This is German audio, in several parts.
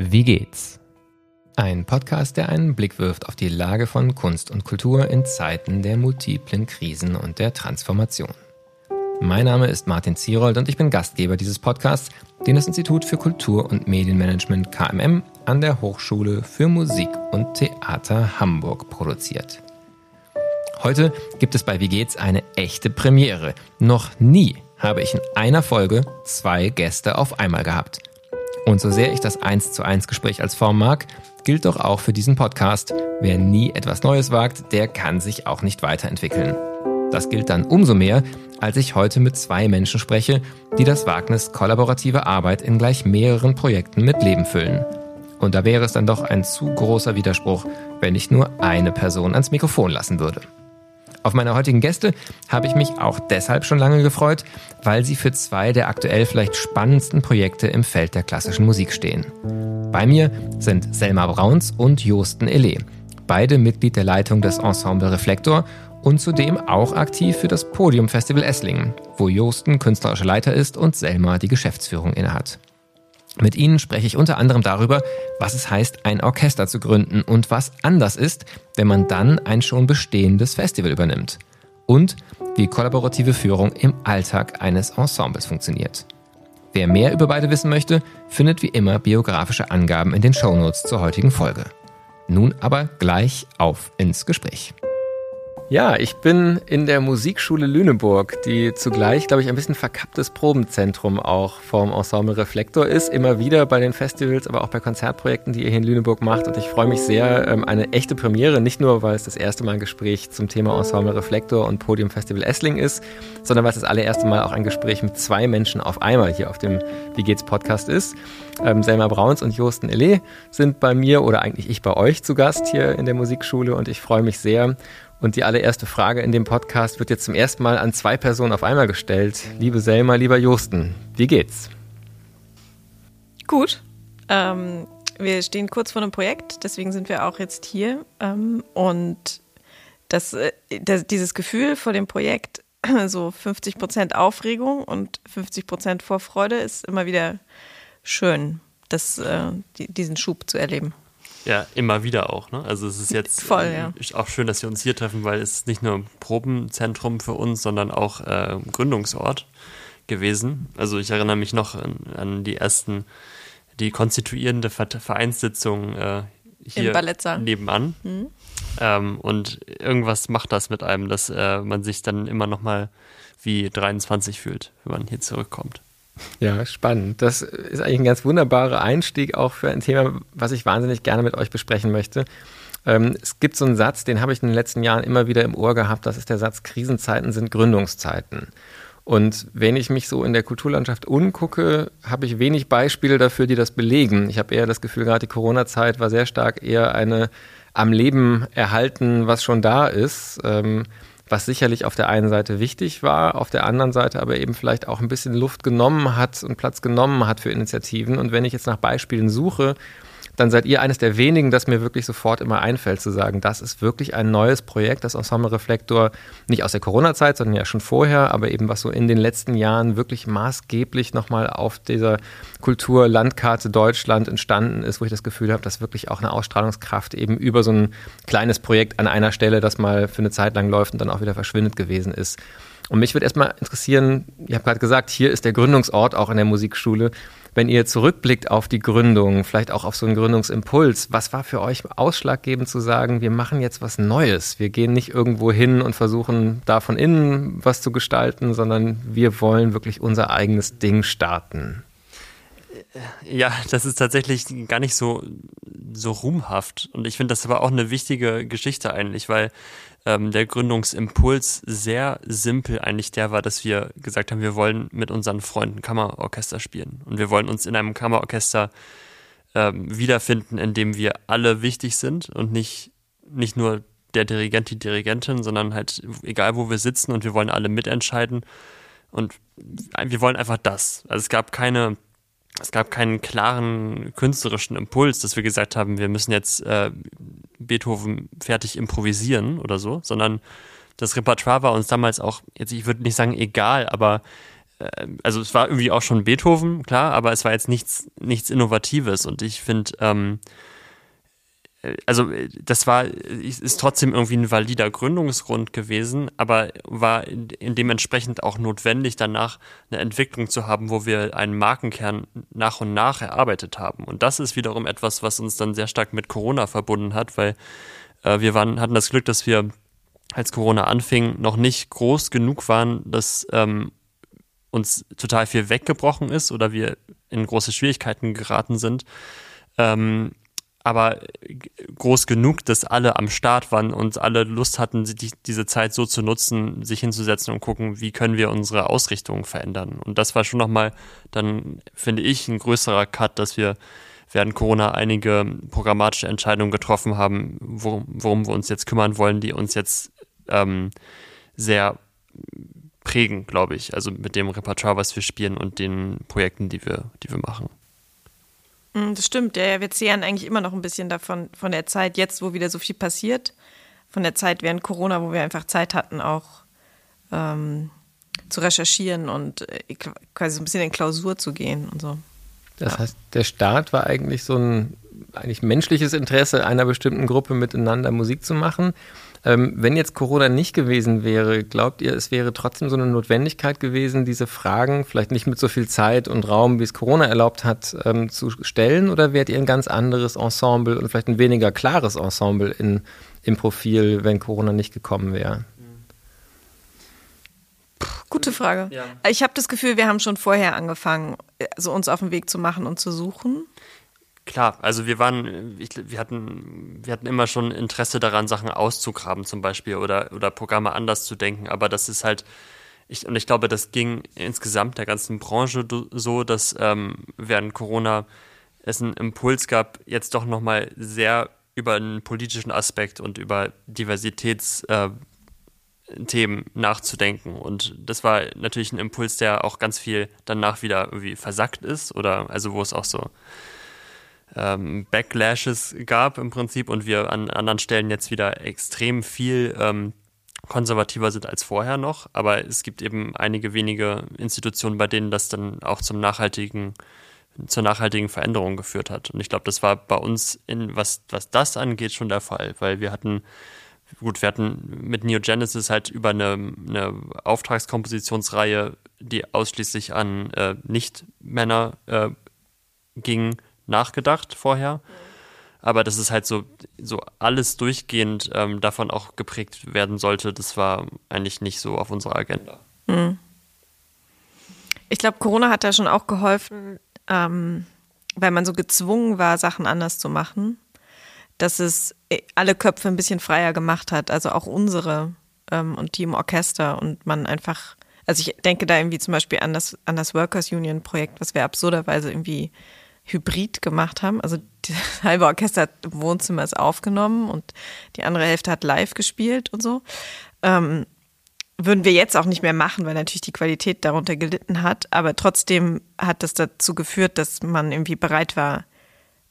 Wie geht's? Ein Podcast, der einen Blick wirft auf die Lage von Kunst und Kultur in Zeiten der multiplen Krisen und der Transformation. Mein Name ist Martin Zierold und ich bin Gastgeber dieses Podcasts, den das Institut für Kultur- und Medienmanagement KMM an der Hochschule für Musik und Theater Hamburg produziert. Heute gibt es bei Wie geht's eine echte Premiere. Noch nie habe ich in einer Folge zwei Gäste auf einmal gehabt. Und so sehr ich das 1 zu 1 Gespräch als Form mag, gilt doch auch für diesen Podcast, wer nie etwas Neues wagt, der kann sich auch nicht weiterentwickeln. Das gilt dann umso mehr, als ich heute mit zwei Menschen spreche, die das Wagnis kollaborative Arbeit in gleich mehreren Projekten mit Leben füllen. Und da wäre es dann doch ein zu großer Widerspruch, wenn ich nur eine Person ans Mikrofon lassen würde. Auf meine heutigen Gäste habe ich mich auch deshalb schon lange gefreut, weil sie für zwei der aktuell vielleicht spannendsten Projekte im Feld der klassischen Musik stehen. Bei mir sind Selma Brauns und Josten Ele, beide Mitglied der Leitung des Ensemble Reflektor und zudem auch aktiv für das Podium Festival Esslingen, wo Josten künstlerischer Leiter ist und Selma die Geschäftsführung innehat. Mit Ihnen spreche ich unter anderem darüber, was es heißt, ein Orchester zu gründen und was anders ist, wenn man dann ein schon bestehendes Festival übernimmt. Und wie kollaborative Führung im Alltag eines Ensembles funktioniert. Wer mehr über beide wissen möchte, findet wie immer biografische Angaben in den Shownotes zur heutigen Folge. Nun aber gleich auf ins Gespräch. Ja, ich bin in der Musikschule Lüneburg, die zugleich, glaube ich, ein bisschen verkapptes Probenzentrum auch vom Ensemble Reflektor ist. Immer wieder bei den Festivals, aber auch bei Konzertprojekten, die ihr hier in Lüneburg macht. Und ich freue mich sehr, ähm, eine echte Premiere, nicht nur, weil es das erste Mal ein Gespräch zum Thema Ensemble Reflektor und Podium Festival Essling ist, sondern weil es das allererste Mal auch ein Gespräch mit zwei Menschen auf einmal hier auf dem Wie geht's Podcast ist. Ähm, Selma Brauns und Josten Ele sind bei mir oder eigentlich ich bei euch zu Gast hier in der Musikschule und ich freue mich sehr. Und die allererste Frage in dem Podcast wird jetzt zum ersten Mal an zwei Personen auf einmal gestellt. Liebe Selma, lieber Josten, wie geht's? Gut. Ähm, wir stehen kurz vor einem Projekt, deswegen sind wir auch jetzt hier. Ähm, und das, äh, das, dieses Gefühl vor dem Projekt, so 50 Prozent Aufregung und 50 Prozent Vorfreude, ist immer wieder schön, das, äh, die, diesen Schub zu erleben. Ja, immer wieder auch. Ne? Also es ist jetzt Voll, ja. äh, auch schön, dass wir uns hier treffen, weil es ist nicht nur ein Probenzentrum für uns, sondern auch äh, Gründungsort gewesen. Also ich erinnere mich noch an, an die ersten, die konstituierende Vereinssitzung äh, hier nebenan. Mhm. Ähm, und irgendwas macht das mit einem, dass äh, man sich dann immer noch mal wie 23 fühlt, wenn man hier zurückkommt. Ja, spannend. Das ist eigentlich ein ganz wunderbarer Einstieg auch für ein Thema, was ich wahnsinnig gerne mit euch besprechen möchte. Ähm, es gibt so einen Satz, den habe ich in den letzten Jahren immer wieder im Ohr gehabt. Das ist der Satz, Krisenzeiten sind Gründungszeiten. Und wenn ich mich so in der Kulturlandschaft umgucke, habe ich wenig Beispiele dafür, die das belegen. Ich habe eher das Gefühl, gerade die Corona-Zeit war sehr stark eher eine am Leben erhalten, was schon da ist. Was sicherlich auf der einen Seite wichtig war, auf der anderen Seite aber eben vielleicht auch ein bisschen Luft genommen hat und Platz genommen hat für Initiativen. Und wenn ich jetzt nach Beispielen suche, dann seid ihr eines der wenigen, das mir wirklich sofort immer einfällt, zu sagen, das ist wirklich ein neues Projekt, das Ensemble Reflektor, nicht aus der Corona-Zeit, sondern ja schon vorher, aber eben was so in den letzten Jahren wirklich maßgeblich nochmal auf dieser Kulturlandkarte Deutschland entstanden ist, wo ich das Gefühl habe, dass wirklich auch eine Ausstrahlungskraft eben über so ein kleines Projekt an einer Stelle, das mal für eine Zeit lang läuft und dann auch wieder verschwindet gewesen ist. Und mich würde erstmal interessieren, ich habe gerade gesagt, hier ist der Gründungsort auch in der Musikschule wenn ihr zurückblickt auf die Gründung, vielleicht auch auf so einen Gründungsimpuls, was war für euch ausschlaggebend zu sagen, wir machen jetzt was Neues? Wir gehen nicht irgendwo hin und versuchen da von innen was zu gestalten, sondern wir wollen wirklich unser eigenes Ding starten. Ja, das ist tatsächlich gar nicht so, so ruhmhaft. Und ich finde das aber auch eine wichtige Geschichte eigentlich, weil ähm, der Gründungsimpuls sehr simpel eigentlich der war, dass wir gesagt haben, wir wollen mit unseren Freunden Kammerorchester spielen. Und wir wollen uns in einem Kammerorchester ähm, wiederfinden, in dem wir alle wichtig sind und nicht, nicht nur der Dirigent, die Dirigentin, sondern halt egal wo wir sitzen und wir wollen alle mitentscheiden. Und wir wollen einfach das. Also es gab keine es gab keinen klaren künstlerischen Impuls, dass wir gesagt haben, wir müssen jetzt äh, Beethoven fertig improvisieren oder so, sondern das Repertoire war uns damals auch, jetzt ich würde nicht sagen egal, aber äh, also es war irgendwie auch schon Beethoven, klar, aber es war jetzt nichts, nichts Innovatives. Und ich finde, ähm, äh, also äh, das war, ist trotzdem irgendwie ein valider Gründungsgrund gewesen, aber war in, dementsprechend auch notwendig, danach eine Entwicklung zu haben, wo wir einen Markenkern nach und nach erarbeitet haben. Und das ist wiederum etwas, was uns dann sehr stark mit Corona verbunden hat, weil äh, wir waren, hatten das Glück, dass wir, als Corona anfing, noch nicht groß genug waren, dass ähm, uns total viel weggebrochen ist oder wir in große Schwierigkeiten geraten sind. Ähm, aber groß genug, dass alle am Start waren und alle Lust hatten, die, diese Zeit so zu nutzen, sich hinzusetzen und gucken, wie können wir unsere Ausrichtung verändern. Und das war schon nochmal dann, finde ich, ein größerer Cut, dass wir während Corona einige programmatische Entscheidungen getroffen haben, worum, worum wir uns jetzt kümmern wollen, die uns jetzt ähm, sehr prägen, glaube ich. Also mit dem Repertoire, was wir spielen und den Projekten, die wir, die wir machen. Mm, das stimmt, ja, wir zehren eigentlich immer noch ein bisschen davon, von der Zeit jetzt, wo wieder so viel passiert, von der Zeit während Corona, wo wir einfach Zeit hatten, auch ähm, zu recherchieren und äh, quasi so ein bisschen in Klausur zu gehen und so. Das ja. heißt, der Start war eigentlich so ein eigentlich menschliches Interesse einer bestimmten Gruppe miteinander Musik zu machen. Ähm, wenn jetzt Corona nicht gewesen wäre, glaubt ihr, es wäre trotzdem so eine Notwendigkeit gewesen, diese Fragen, vielleicht nicht mit so viel Zeit und Raum, wie es Corona erlaubt hat, ähm, zu stellen? Oder wärt ihr ein ganz anderes Ensemble und vielleicht ein weniger klares Ensemble in, im Profil, wenn Corona nicht gekommen wäre? Gute Frage. Ja. Ich habe das Gefühl, wir haben schon vorher angefangen, also uns auf den Weg zu machen und zu suchen. Klar, also wir waren, wir hatten, wir hatten immer schon Interesse daran, Sachen auszugraben zum Beispiel oder, oder Programme anders zu denken, aber das ist halt, ich, und ich glaube, das ging insgesamt der ganzen Branche so, dass ähm, während Corona es einen Impuls gab, jetzt doch nochmal sehr über einen politischen Aspekt und über Diversitätsthemen äh, nachzudenken. Und das war natürlich ein Impuls, der auch ganz viel danach wieder irgendwie versackt ist oder also wo es auch so ähm, Backlashes gab im Prinzip und wir an anderen Stellen jetzt wieder extrem viel ähm, konservativer sind als vorher noch. Aber es gibt eben einige wenige Institutionen, bei denen das dann auch zum nachhaltigen zur nachhaltigen Veränderung geführt hat. Und ich glaube, das war bei uns in was, was das angeht schon der Fall, weil wir hatten, gut, wir hatten mit Neo Genesis halt über eine, eine Auftragskompositionsreihe, die ausschließlich an äh, Nicht-Männer äh, ging, nachgedacht vorher. Aber dass es halt so, so alles durchgehend ähm, davon auch geprägt werden sollte, das war eigentlich nicht so auf unserer Agenda. Mhm. Ich glaube, Corona hat da schon auch geholfen, ähm, weil man so gezwungen war, Sachen anders zu machen, dass es äh, alle Köpfe ein bisschen freier gemacht hat, also auch unsere ähm, und die im Orchester und man einfach, also ich denke da irgendwie zum Beispiel an das, an das Workers Union Projekt, was wir absurderweise irgendwie hybrid gemacht haben. Also das halbe Orchester im Wohnzimmer ist aufgenommen und die andere Hälfte hat live gespielt und so. Ähm, würden wir jetzt auch nicht mehr machen, weil natürlich die Qualität darunter gelitten hat. Aber trotzdem hat das dazu geführt, dass man irgendwie bereit war,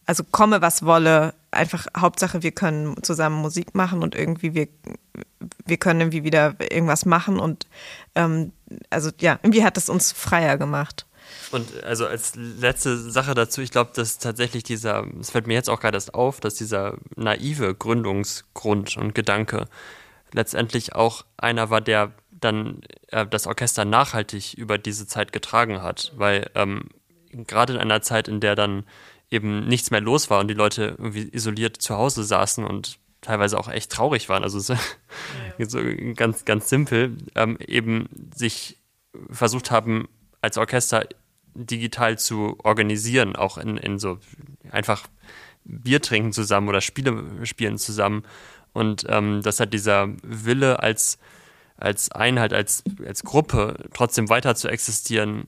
also komme was wolle, einfach Hauptsache wir können zusammen Musik machen und irgendwie wir, wir können irgendwie wieder irgendwas machen und ähm, also ja, irgendwie hat es uns freier gemacht. Und also als letzte Sache dazu, ich glaube, dass tatsächlich dieser, es fällt mir jetzt auch gerade erst auf, dass dieser naive Gründungsgrund und Gedanke letztendlich auch einer war, der dann äh, das Orchester nachhaltig über diese Zeit getragen hat. Weil ähm, gerade in einer Zeit, in der dann eben nichts mehr los war und die Leute irgendwie isoliert zu Hause saßen und teilweise auch echt traurig waren, also so, ja. so ganz, ganz simpel, ähm, eben sich versucht haben, als Orchester digital zu organisieren, auch in, in so einfach Bier trinken zusammen oder Spiele spielen zusammen. Und ähm, das hat dieser Wille als, als Einheit, als, als Gruppe trotzdem weiter zu existieren,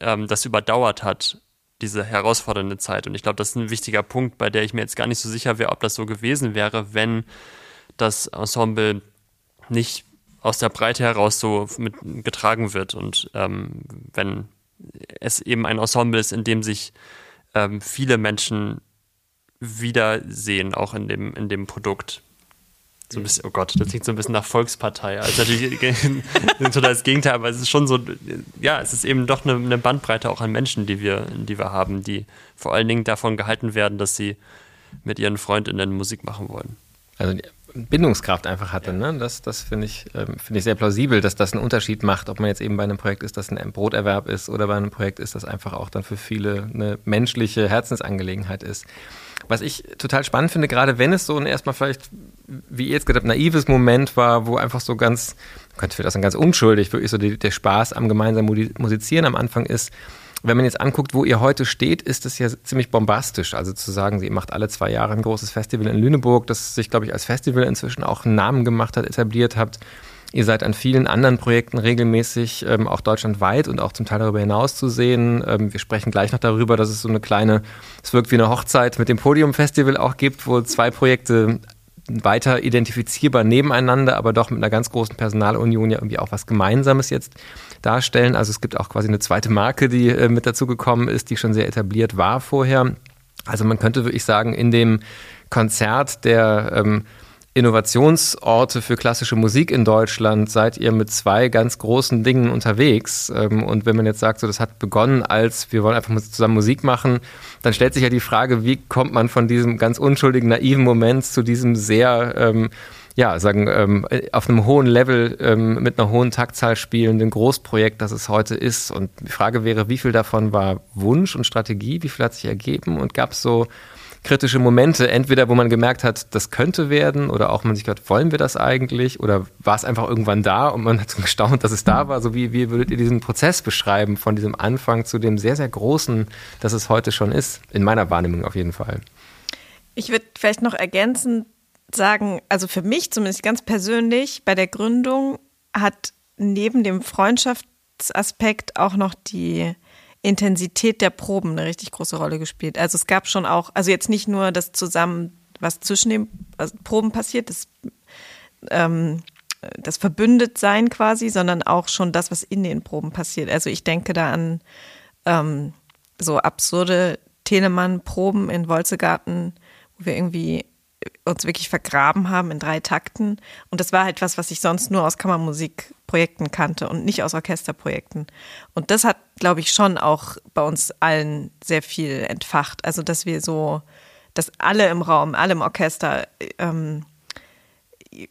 ähm, das überdauert hat, diese herausfordernde Zeit. Und ich glaube, das ist ein wichtiger Punkt, bei der ich mir jetzt gar nicht so sicher wäre, ob das so gewesen wäre, wenn das Ensemble nicht aus der Breite heraus so mit getragen wird und ähm, wenn es eben ein Ensemble ist, in dem sich ähm, viele Menschen wiedersehen, auch in dem, in dem Produkt. so ein bisschen, oh Gott, das klingt so ein bisschen nach Volkspartei. Also natürlich total das Gegenteil, aber es ist schon so, ja, es ist eben doch eine, eine, Bandbreite auch an Menschen, die wir, die wir haben, die vor allen Dingen davon gehalten werden, dass sie mit ihren Freundinnen Musik machen wollen. Also Bindungskraft einfach hatte. Ne? Das, das finde ich, ähm, find ich sehr plausibel, dass das einen Unterschied macht, ob man jetzt eben bei einem Projekt ist, das ein Broterwerb ist oder bei einem Projekt ist, das einfach auch dann für viele eine menschliche Herzensangelegenheit ist. Was ich total spannend finde, gerade wenn es so ein erstmal vielleicht, wie ihr jetzt gesagt habt, naives Moment war, wo einfach so ganz, man könnte vielleicht auch sagen, ganz unschuldig, wirklich so die, der Spaß am gemeinsamen Musizieren am Anfang ist. Wenn man jetzt anguckt, wo ihr heute steht, ist es ja ziemlich bombastisch. Also zu sagen, ihr macht alle zwei Jahre ein großes Festival in Lüneburg, das sich, glaube ich, als Festival inzwischen auch einen Namen gemacht hat, etabliert habt. Ihr seid an vielen anderen Projekten regelmäßig, ähm, auch deutschlandweit und auch zum Teil darüber hinaus zu sehen. Ähm, wir sprechen gleich noch darüber, dass es so eine kleine, es wirkt wie eine Hochzeit mit dem Podium-Festival auch gibt, wo zwei Projekte weiter identifizierbar nebeneinander, aber doch mit einer ganz großen Personalunion ja irgendwie auch was Gemeinsames jetzt darstellen. Also es gibt auch quasi eine zweite Marke, die äh, mit dazu gekommen ist, die schon sehr etabliert war vorher. Also man könnte wirklich sagen, in dem Konzert der ähm, Innovationsorte für klassische Musik in Deutschland seid ihr mit zwei ganz großen Dingen unterwegs. Ähm, und wenn man jetzt sagt, so das hat begonnen als wir wollen einfach zusammen Musik machen, dann stellt sich ja die Frage, wie kommt man von diesem ganz unschuldigen, naiven Moment zu diesem sehr ähm, ja, sagen, ähm, auf einem hohen Level ähm, mit einer hohen Taktzahl spielenden Großprojekt, das es heute ist. Und die Frage wäre, wie viel davon war Wunsch und Strategie, wie viel hat sich ergeben und gab es so kritische Momente, entweder wo man gemerkt hat, das könnte werden oder auch man sich gedacht, wollen wir das eigentlich oder war es einfach irgendwann da und man hat so gestaunt, dass es da war. So wie, wie würdet ihr diesen Prozess beschreiben von diesem Anfang zu dem sehr, sehr großen, das es heute schon ist? In meiner Wahrnehmung auf jeden Fall. Ich würde vielleicht noch ergänzend sagen, also für mich zumindest ganz persönlich, bei der Gründung hat neben dem Freundschaftsaspekt auch noch die Intensität der Proben eine richtig große Rolle gespielt. Also es gab schon auch, also jetzt nicht nur das zusammen, was zwischen den Proben passiert, das, ähm, das Verbündetsein quasi, sondern auch schon das, was in den Proben passiert. Also ich denke da an ähm, so absurde Telemann-Proben in Wolzegarten, wo wir irgendwie uns wirklich vergraben haben in drei Takten. Und das war halt was, was ich sonst nur aus Kammermusikprojekten kannte und nicht aus Orchesterprojekten. Und das hat, glaube ich, schon auch bei uns allen sehr viel entfacht. Also, dass wir so, dass alle im Raum, alle im Orchester, ähm,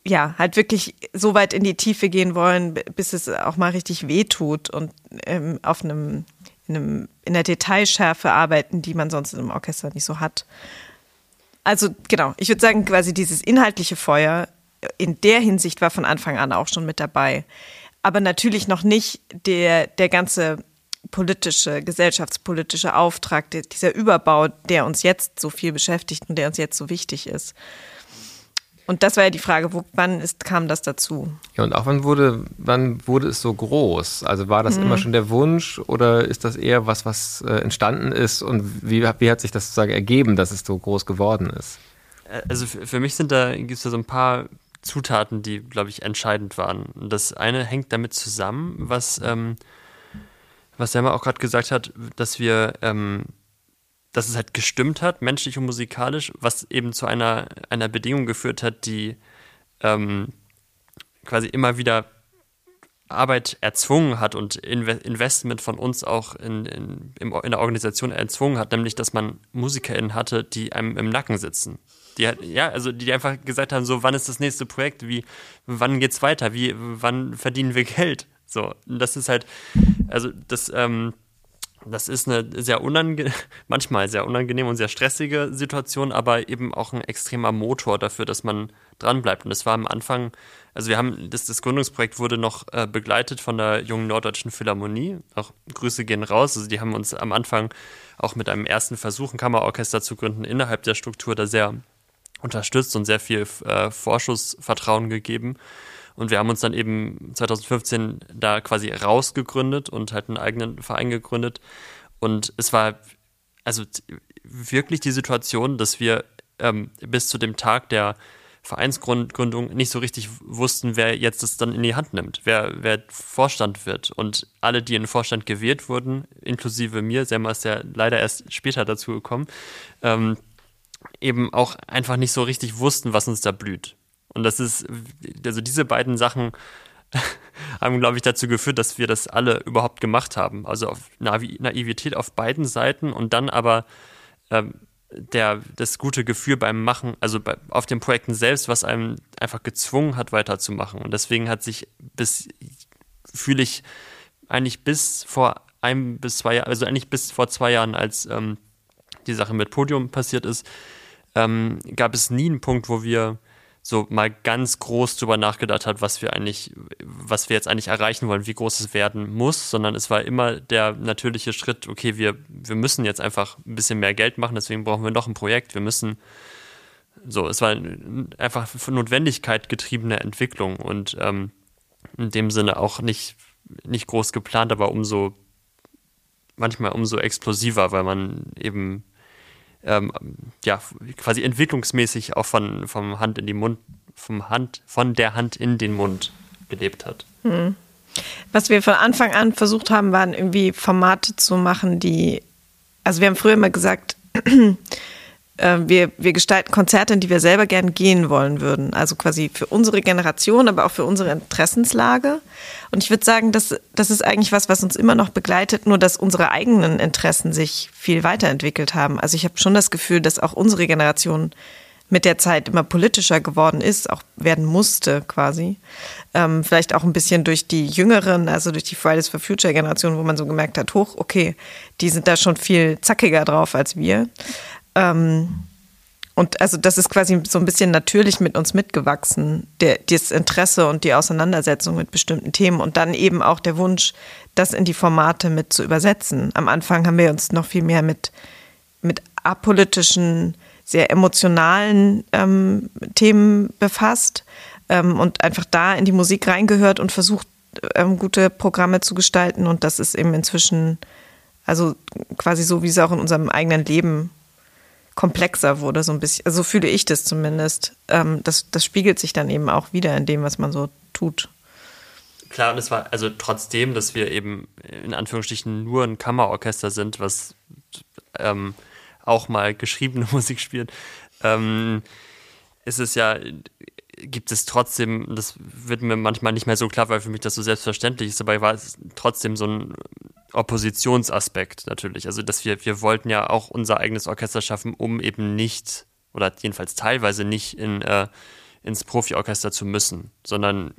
ja, halt wirklich so weit in die Tiefe gehen wollen, bis es auch mal richtig wehtut und ähm, auf einem in, einem, in der Detailschärfe arbeiten, die man sonst im Orchester nicht so hat. Also genau, ich würde sagen, quasi dieses inhaltliche Feuer in der Hinsicht war von Anfang an auch schon mit dabei. Aber natürlich noch nicht der, der ganze politische, gesellschaftspolitische Auftrag, dieser Überbau, der uns jetzt so viel beschäftigt und der uns jetzt so wichtig ist. Und das war ja die Frage, wo, wann ist, kam das dazu? Ja, und auch wann wurde, wann wurde es so groß? Also war das mhm. immer schon der Wunsch oder ist das eher was, was äh, entstanden ist und wie, wie hat sich das sozusagen ergeben, dass es so groß geworden ist? Also für, für mich sind da, gibt es da so ein paar Zutaten, die, glaube ich, entscheidend waren. Das eine hängt damit zusammen, was, ähm, was Selma auch gerade gesagt hat, dass wir ähm, dass es halt gestimmt hat, menschlich und musikalisch, was eben zu einer, einer Bedingung geführt hat, die ähm, quasi immer wieder Arbeit erzwungen hat und Investment von uns auch in, in, in der Organisation erzwungen hat, nämlich dass man MusikerInnen hatte, die einem im Nacken sitzen. Die halt, ja, also die einfach gesagt haben, so wann ist das nächste Projekt, wie, wann geht's weiter, wie, wann verdienen wir Geld? So, das ist halt, also das, ähm, das ist eine sehr unangenehm, manchmal sehr unangenehme und sehr stressige Situation, aber eben auch ein extremer Motor dafür, dass man dranbleibt. Und das war am Anfang, also wir haben, das, das Gründungsprojekt wurde noch äh, begleitet von der jungen Norddeutschen Philharmonie. Auch Grüße gehen raus. Also die haben uns am Anfang auch mit einem ersten Versuch, ein Kammerorchester zu gründen, innerhalb der Struktur da sehr unterstützt und sehr viel äh, Vorschussvertrauen gegeben. Und wir haben uns dann eben 2015 da quasi rausgegründet und halt einen eigenen Verein gegründet. Und es war also wirklich die Situation, dass wir ähm, bis zu dem Tag der Vereinsgründung nicht so richtig wussten, wer jetzt das dann in die Hand nimmt, wer, wer Vorstand wird. Und alle, die in den Vorstand gewählt wurden, inklusive mir, Selma ist ja leider erst später dazu gekommen, ähm, eben auch einfach nicht so richtig wussten, was uns da blüht. Und das ist, also diese beiden Sachen haben, glaube ich, dazu geführt, dass wir das alle überhaupt gemacht haben. Also auf Naivität auf beiden Seiten und dann aber ähm, der, das gute Gefühl beim Machen, also bei, auf den Projekten selbst, was einem einfach gezwungen hat, weiterzumachen. Und deswegen hat sich bis, fühle ich eigentlich bis vor einem bis zwei Jahren, also eigentlich bis vor zwei Jahren, als ähm, die Sache mit Podium passiert ist, ähm, gab es nie einen Punkt, wo wir so mal ganz groß drüber nachgedacht hat, was wir eigentlich, was wir jetzt eigentlich erreichen wollen, wie groß es werden muss, sondern es war immer der natürliche Schritt, okay, wir, wir müssen jetzt einfach ein bisschen mehr Geld machen, deswegen brauchen wir noch ein Projekt, wir müssen so, es war einfach von Notwendigkeit getriebene Entwicklung und ähm, in dem Sinne auch nicht, nicht groß geplant, aber umso manchmal umso explosiver, weil man eben ähm, ja, quasi entwicklungsmäßig auch von, vom Hand in die Mund, vom Hand, von der Hand in den Mund gelebt hat. Hm. Was wir von Anfang an versucht haben, waren irgendwie Formate zu machen, die, also wir haben früher immer gesagt, äh, wir, wir gestalten Konzerte, in die wir selber gern gehen wollen würden. Also quasi für unsere Generation, aber auch für unsere Interessenslage. Und ich würde sagen, das, das ist eigentlich was, was uns immer noch begleitet, nur dass unsere eigenen Interessen sich viel weiterentwickelt haben. Also ich habe schon das Gefühl, dass auch unsere Generation mit der Zeit immer politischer geworden ist, auch werden musste quasi. Ähm, vielleicht auch ein bisschen durch die Jüngeren, also durch die Fridays for Future Generation, wo man so gemerkt hat, hoch, okay, die sind da schon viel zackiger drauf als wir. Ähm, und also das ist quasi so ein bisschen natürlich mit uns mitgewachsen, der, das Interesse und die Auseinandersetzung mit bestimmten Themen und dann eben auch der Wunsch, das in die Formate mit zu übersetzen. Am Anfang haben wir uns noch viel mehr mit, mit apolitischen, sehr emotionalen ähm, Themen befasst ähm, und einfach da in die Musik reingehört und versucht, ähm, gute Programme zu gestalten. Und das ist eben inzwischen, also quasi so, wie es auch in unserem eigenen Leben komplexer wurde, so ein bisschen. Also so fühle ich das zumindest. Ähm, das, das spiegelt sich dann eben auch wieder in dem, was man so tut. Klar, und es war also trotzdem, dass wir eben in Anführungsstrichen nur ein Kammerorchester sind, was ähm, auch mal geschriebene Musik spielt, ähm, ist es ja, gibt es trotzdem, das wird mir manchmal nicht mehr so klar, weil für mich das so selbstverständlich ist, dabei war es trotzdem so ein Oppositionsaspekt natürlich. Also, dass wir, wir wollten ja auch unser eigenes Orchester schaffen, um eben nicht, oder jedenfalls teilweise nicht in, äh, ins Profiorchester zu müssen, sondern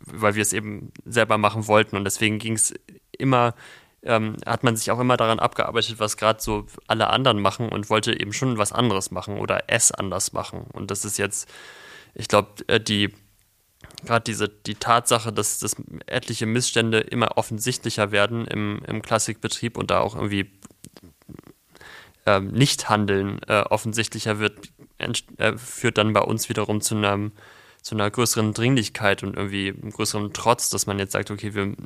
weil wir es eben selber machen wollten. Und deswegen ging es immer, ähm, hat man sich auch immer daran abgearbeitet, was gerade so alle anderen machen und wollte eben schon was anderes machen oder es anders machen. Und das ist jetzt, ich glaube, äh, die gerade diese die Tatsache, dass, dass etliche Missstände immer offensichtlicher werden im, im Klassikbetrieb und da auch irgendwie ähm, Nichthandeln äh, offensichtlicher wird, äh, führt dann bei uns wiederum zu einem zu einer größeren Dringlichkeit und irgendwie einem größeren Trotz, dass man jetzt sagt, okay, wir,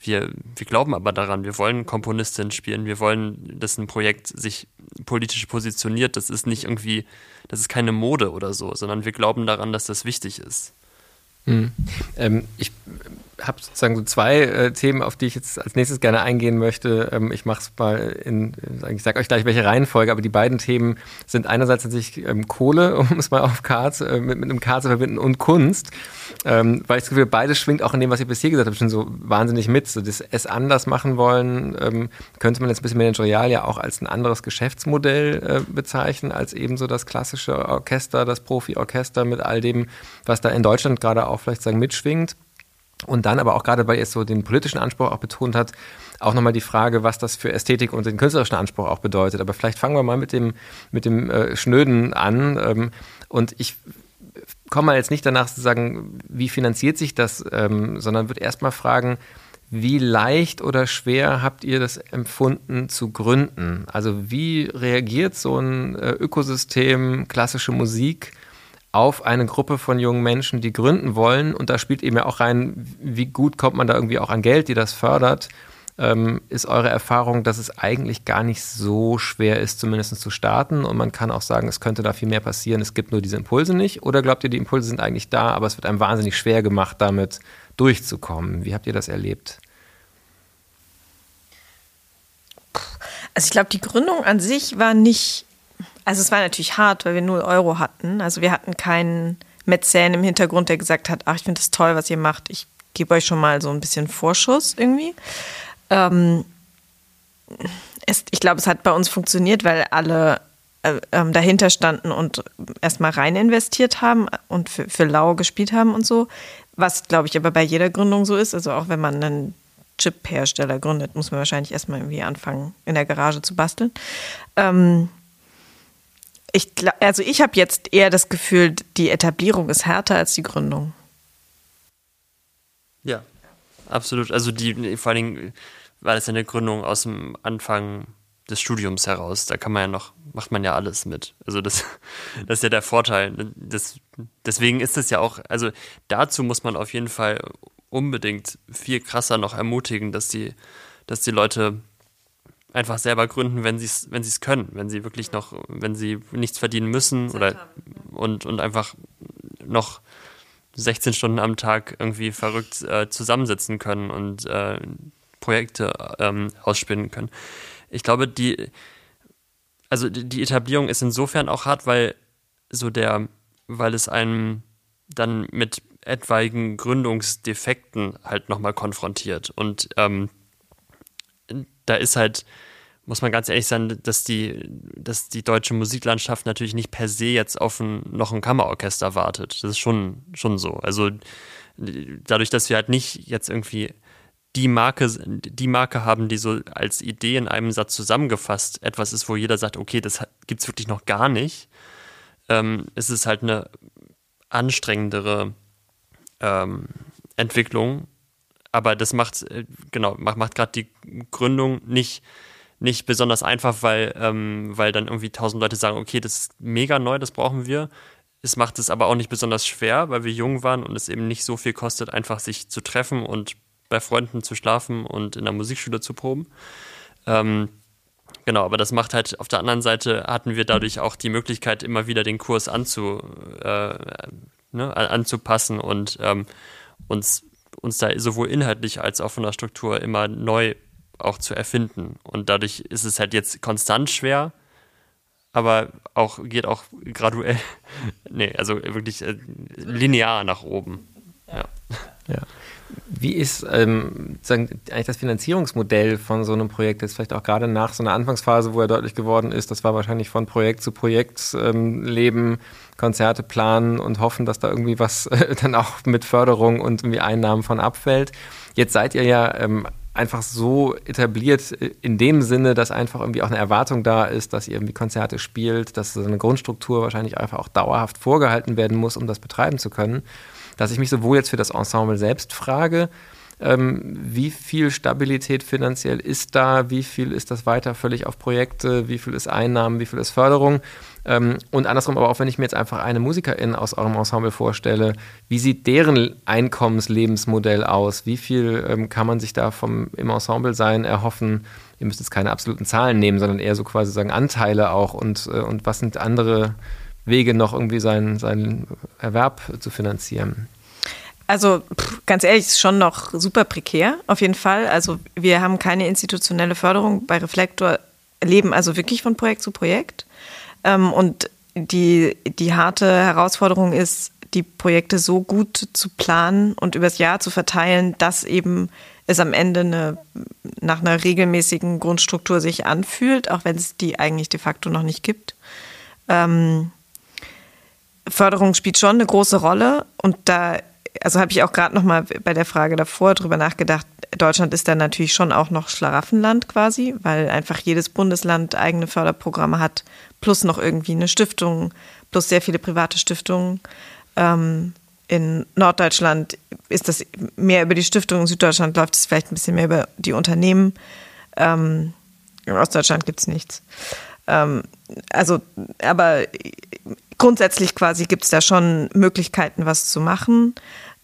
wir, wir glauben aber daran, wir wollen Komponistin spielen, wir wollen, dass ein Projekt sich politisch positioniert, das ist nicht irgendwie, das ist keine Mode oder so, sondern wir glauben daran, dass das wichtig ist. Mhm. Ähm, ich habe sozusagen so zwei äh, Themen, auf die ich jetzt als nächstes gerne eingehen möchte. Ähm, ich mache es mal in, ich sage euch gleich welche Reihenfolge, aber die beiden Themen sind einerseits natürlich ähm, Kohle, um es mal auf K äh, mit, mit einem K zu verbinden, und Kunst, ähm, weil ich das Gefühl, beides schwingt auch in dem, was ich bisher gesagt habe, schon so wahnsinnig mit. So das es anders machen wollen, ähm, könnte man jetzt ein bisschen managerial ja auch als ein anderes Geschäftsmodell äh, bezeichnen, als eben so das klassische Orchester, das Profi-Orchester mit all dem, was da in Deutschland gerade auch vielleicht sagen mitschwingt. Und dann aber auch gerade, weil ihr so den politischen Anspruch auch betont hat, auch nochmal die Frage, was das für Ästhetik und den künstlerischen Anspruch auch bedeutet. Aber vielleicht fangen wir mal mit dem, mit dem äh, Schnöden an. Ähm, und ich komme mal jetzt nicht danach zu sagen, wie finanziert sich das, ähm, sondern würde erstmal fragen, wie leicht oder schwer habt ihr das empfunden zu gründen? Also wie reagiert so ein äh, Ökosystem, klassische Musik auf eine Gruppe von jungen Menschen, die gründen wollen. Und da spielt eben ja auch rein, wie gut kommt man da irgendwie auch an Geld, die das fördert. Ähm, ist eure Erfahrung, dass es eigentlich gar nicht so schwer ist, zumindest zu starten. Und man kann auch sagen, es könnte da viel mehr passieren. Es gibt nur diese Impulse nicht. Oder glaubt ihr, die Impulse sind eigentlich da, aber es wird einem wahnsinnig schwer gemacht, damit durchzukommen? Wie habt ihr das erlebt? Also ich glaube, die Gründung an sich war nicht also es war natürlich hart, weil wir null Euro hatten. Also wir hatten keinen Mäzen im Hintergrund, der gesagt hat, ach, ich finde das toll, was ihr macht. Ich gebe euch schon mal so ein bisschen Vorschuss irgendwie. Ähm, es, ich glaube, es hat bei uns funktioniert, weil alle äh, ähm, dahinter standen und erstmal rein investiert haben und für, für lau gespielt haben und so. Was, glaube ich, aber bei jeder Gründung so ist. Also auch wenn man einen Chip-Hersteller gründet, muss man wahrscheinlich erstmal irgendwie anfangen, in der Garage zu basteln. Ähm, ich, also ich habe jetzt eher das Gefühl, die Etablierung ist härter als die Gründung. Ja, absolut. Also die, vor allen Dingen war das eine Gründung aus dem Anfang des Studiums heraus. Da kann man ja noch, macht man ja alles mit. Also das, das ist ja der Vorteil. Das, deswegen ist es ja auch, also dazu muss man auf jeden Fall unbedingt viel krasser noch ermutigen, dass die, dass die Leute einfach selber gründen, wenn sie es, wenn sie es können, wenn sie wirklich noch, wenn sie nichts verdienen müssen oder und, und einfach noch 16 Stunden am Tag irgendwie verrückt äh, zusammensitzen können und äh, Projekte ähm, ausspinnen können. Ich glaube, die, also die Etablierung ist insofern auch hart, weil so der, weil es einem dann mit etwaigen Gründungsdefekten halt nochmal konfrontiert. Und ähm, da ist halt, muss man ganz ehrlich sein, dass die, dass die deutsche Musiklandschaft natürlich nicht per se jetzt auf ein, noch ein Kammerorchester wartet. Das ist schon, schon so. Also dadurch, dass wir halt nicht jetzt irgendwie die Marke, die Marke haben, die so als Idee in einem Satz zusammengefasst etwas ist, wo jeder sagt, okay, das gibt es wirklich noch gar nicht, ähm, ist es halt eine anstrengendere ähm, Entwicklung. Aber das macht, äh, genau, macht, macht gerade die Gründung nicht, nicht besonders einfach, weil, ähm, weil dann irgendwie tausend Leute sagen, okay, das ist mega neu, das brauchen wir. Es macht es aber auch nicht besonders schwer, weil wir jung waren und es eben nicht so viel kostet, einfach sich zu treffen und bei Freunden zu schlafen und in der Musikschule zu proben. Ähm, genau, aber das macht halt auf der anderen Seite hatten wir dadurch auch die Möglichkeit, immer wieder den Kurs anzu, äh, ne, anzupassen und ähm, uns, uns da sowohl inhaltlich als auch von der Struktur immer neu auch zu erfinden. Und dadurch ist es halt jetzt konstant schwer, aber auch geht auch graduell, nee, also wirklich äh, linear nach oben. Ja. ja. Wie ist ähm, eigentlich das Finanzierungsmodell von so einem Projekt jetzt vielleicht auch gerade nach so einer Anfangsphase, wo er deutlich geworden ist, das war wahrscheinlich von Projekt zu Projekt ähm, leben, Konzerte planen und hoffen, dass da irgendwie was äh, dann auch mit Förderung und irgendwie Einnahmen von abfällt. Jetzt seid ihr ja ähm, einfach so etabliert äh, in dem Sinne, dass einfach irgendwie auch eine Erwartung da ist, dass ihr irgendwie Konzerte spielt, dass so eine Grundstruktur wahrscheinlich einfach auch dauerhaft vorgehalten werden muss, um das betreiben zu können dass ich mich sowohl jetzt für das Ensemble selbst frage, ähm, wie viel Stabilität finanziell ist da, wie viel ist das weiter völlig auf Projekte, wie viel ist Einnahmen, wie viel ist Förderung. Ähm, und andersrum, aber auch wenn ich mir jetzt einfach eine Musikerin aus eurem Ensemble vorstelle, wie sieht deren Einkommenslebensmodell aus? Wie viel ähm, kann man sich da vom im Ensemble sein erhoffen? Ihr müsst jetzt keine absoluten Zahlen nehmen, sondern eher so quasi sagen Anteile auch und, äh, und was sind andere Wege noch irgendwie seinen, seinen Erwerb zu finanzieren? Also ganz ehrlich, ist schon noch super prekär, auf jeden Fall. Also wir haben keine institutionelle Förderung bei Reflektor, leben also wirklich von Projekt zu Projekt. Ähm, und die, die harte Herausforderung ist, die Projekte so gut zu planen und übers Jahr zu verteilen, dass eben es am Ende eine, nach einer regelmäßigen Grundstruktur sich anfühlt, auch wenn es die eigentlich de facto noch nicht gibt. Ähm, Förderung spielt schon eine große Rolle und da, also habe ich auch gerade noch mal bei der Frage davor drüber nachgedacht. Deutschland ist dann natürlich schon auch noch Schlaraffenland quasi, weil einfach jedes Bundesland eigene Förderprogramme hat, plus noch irgendwie eine Stiftung, plus sehr viele private Stiftungen. Ähm, in Norddeutschland ist das mehr über die Stiftung, in Süddeutschland läuft es vielleicht ein bisschen mehr über die Unternehmen. Ähm, in Ostdeutschland gibt es nichts. Ähm, also, aber grundsätzlich quasi gibt es da schon Möglichkeiten, was zu machen.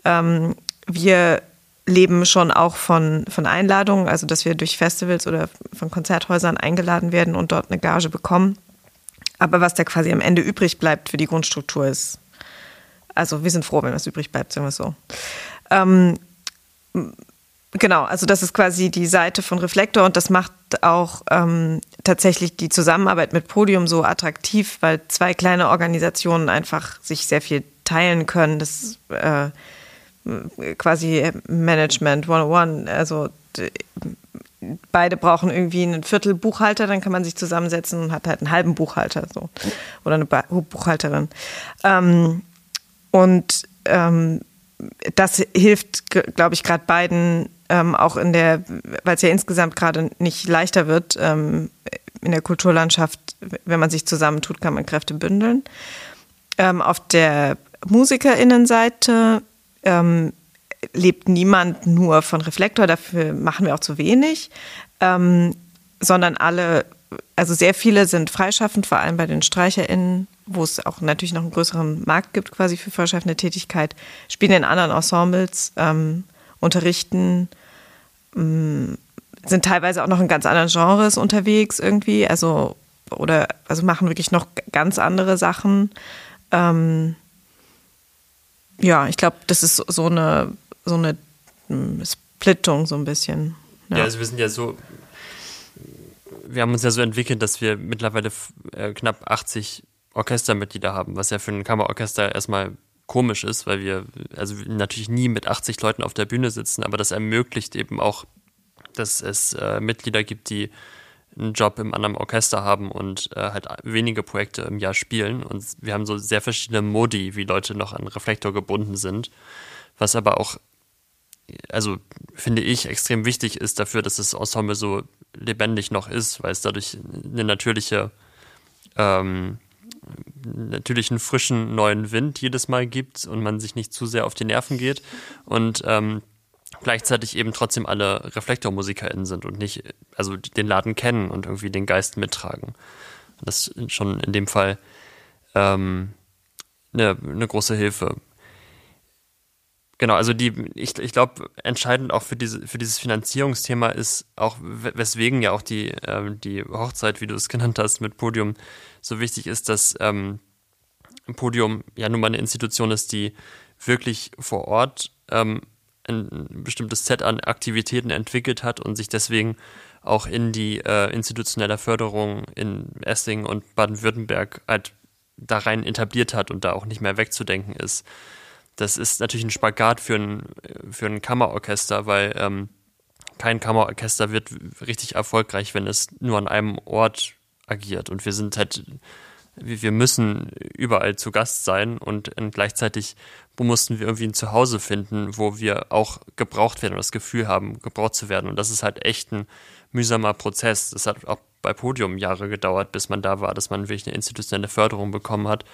Ähm, wir leben schon auch von, von Einladungen, also dass wir durch Festivals oder von Konzerthäusern eingeladen werden und dort eine Gage bekommen. Aber was da quasi am Ende übrig bleibt für die Grundstruktur ist, also wir sind froh, wenn was übrig bleibt, sagen wir so. Ähm, Genau, also das ist quasi die Seite von Reflektor und das macht auch ähm, tatsächlich die Zusammenarbeit mit Podium so attraktiv, weil zwei kleine Organisationen einfach sich sehr viel teilen können. Das ist äh, quasi Management 101. Also beide brauchen irgendwie einen Viertel Buchhalter, dann kann man sich zusammensetzen und hat halt einen halben Buchhalter so oder eine Buchhalterin. Ähm, und ähm, das hilft, glaube ich, gerade beiden ähm, auch in der, weil es ja insgesamt gerade nicht leichter wird ähm, in der Kulturlandschaft, wenn man sich zusammentut, kann man Kräfte bündeln. Ähm, auf der Musikerinnenseite ähm, lebt niemand nur von Reflektor, dafür machen wir auch zu wenig, ähm, sondern alle, also sehr viele sind freischaffend, vor allem bei den StreicherInnen, wo es auch natürlich noch einen größeren Markt gibt quasi für freischaffende Tätigkeit, spielen in anderen Ensembles, ähm, unterrichten, ähm, sind teilweise auch noch in ganz anderen Genres unterwegs irgendwie, also oder also machen wirklich noch ganz andere Sachen. Ähm, ja, ich glaube, das ist so eine so eine hm, Splittung so ein bisschen. Ja. ja, also wir sind ja so, wir haben uns ja so entwickelt, dass wir mittlerweile äh, knapp 80 Orchestermitglieder haben, was ja für ein Kammerorchester erstmal komisch ist, weil wir also natürlich nie mit 80 Leuten auf der Bühne sitzen, aber das ermöglicht eben auch, dass es äh, Mitglieder gibt, die einen Job im anderen Orchester haben und äh, halt wenige Projekte im Jahr spielen. Und wir haben so sehr verschiedene Modi, wie Leute noch an Reflektor gebunden sind, was aber auch also finde ich, extrem wichtig ist dafür, dass das Ensemble so lebendig noch ist, weil es dadurch eine natürliche, ähm, natürlichen frischen neuen Wind jedes Mal gibt und man sich nicht zu sehr auf die Nerven geht und ähm, gleichzeitig eben trotzdem alle ReflektormusikerInnen sind und nicht, also den Laden kennen und irgendwie den Geist mittragen. Das ist schon in dem Fall ähm, eine, eine große Hilfe. Genau, also die, ich, ich glaube, entscheidend auch für, diese, für dieses Finanzierungsthema ist auch, weswegen ja auch die, ähm, die Hochzeit, wie du es genannt hast, mit Podium so wichtig ist, dass ähm, Podium ja nun mal eine Institution ist, die wirklich vor Ort ähm, ein bestimmtes Set an Aktivitäten entwickelt hat und sich deswegen auch in die äh, institutionelle Förderung in Essling und Baden-Württemberg halt da rein etabliert hat und da auch nicht mehr wegzudenken ist das ist natürlich ein Spagat für ein, für ein Kammerorchester, weil ähm, kein Kammerorchester wird richtig erfolgreich, wenn es nur an einem Ort agiert. Und wir sind halt, wir müssen überall zu Gast sein und gleichzeitig mussten wir irgendwie ein Zuhause finden, wo wir auch gebraucht werden und das Gefühl haben, gebraucht zu werden. Und das ist halt echt ein mühsamer Prozess. Das hat auch bei Podium Jahre gedauert, bis man da war, dass man wirklich eine institutionelle Förderung bekommen hat.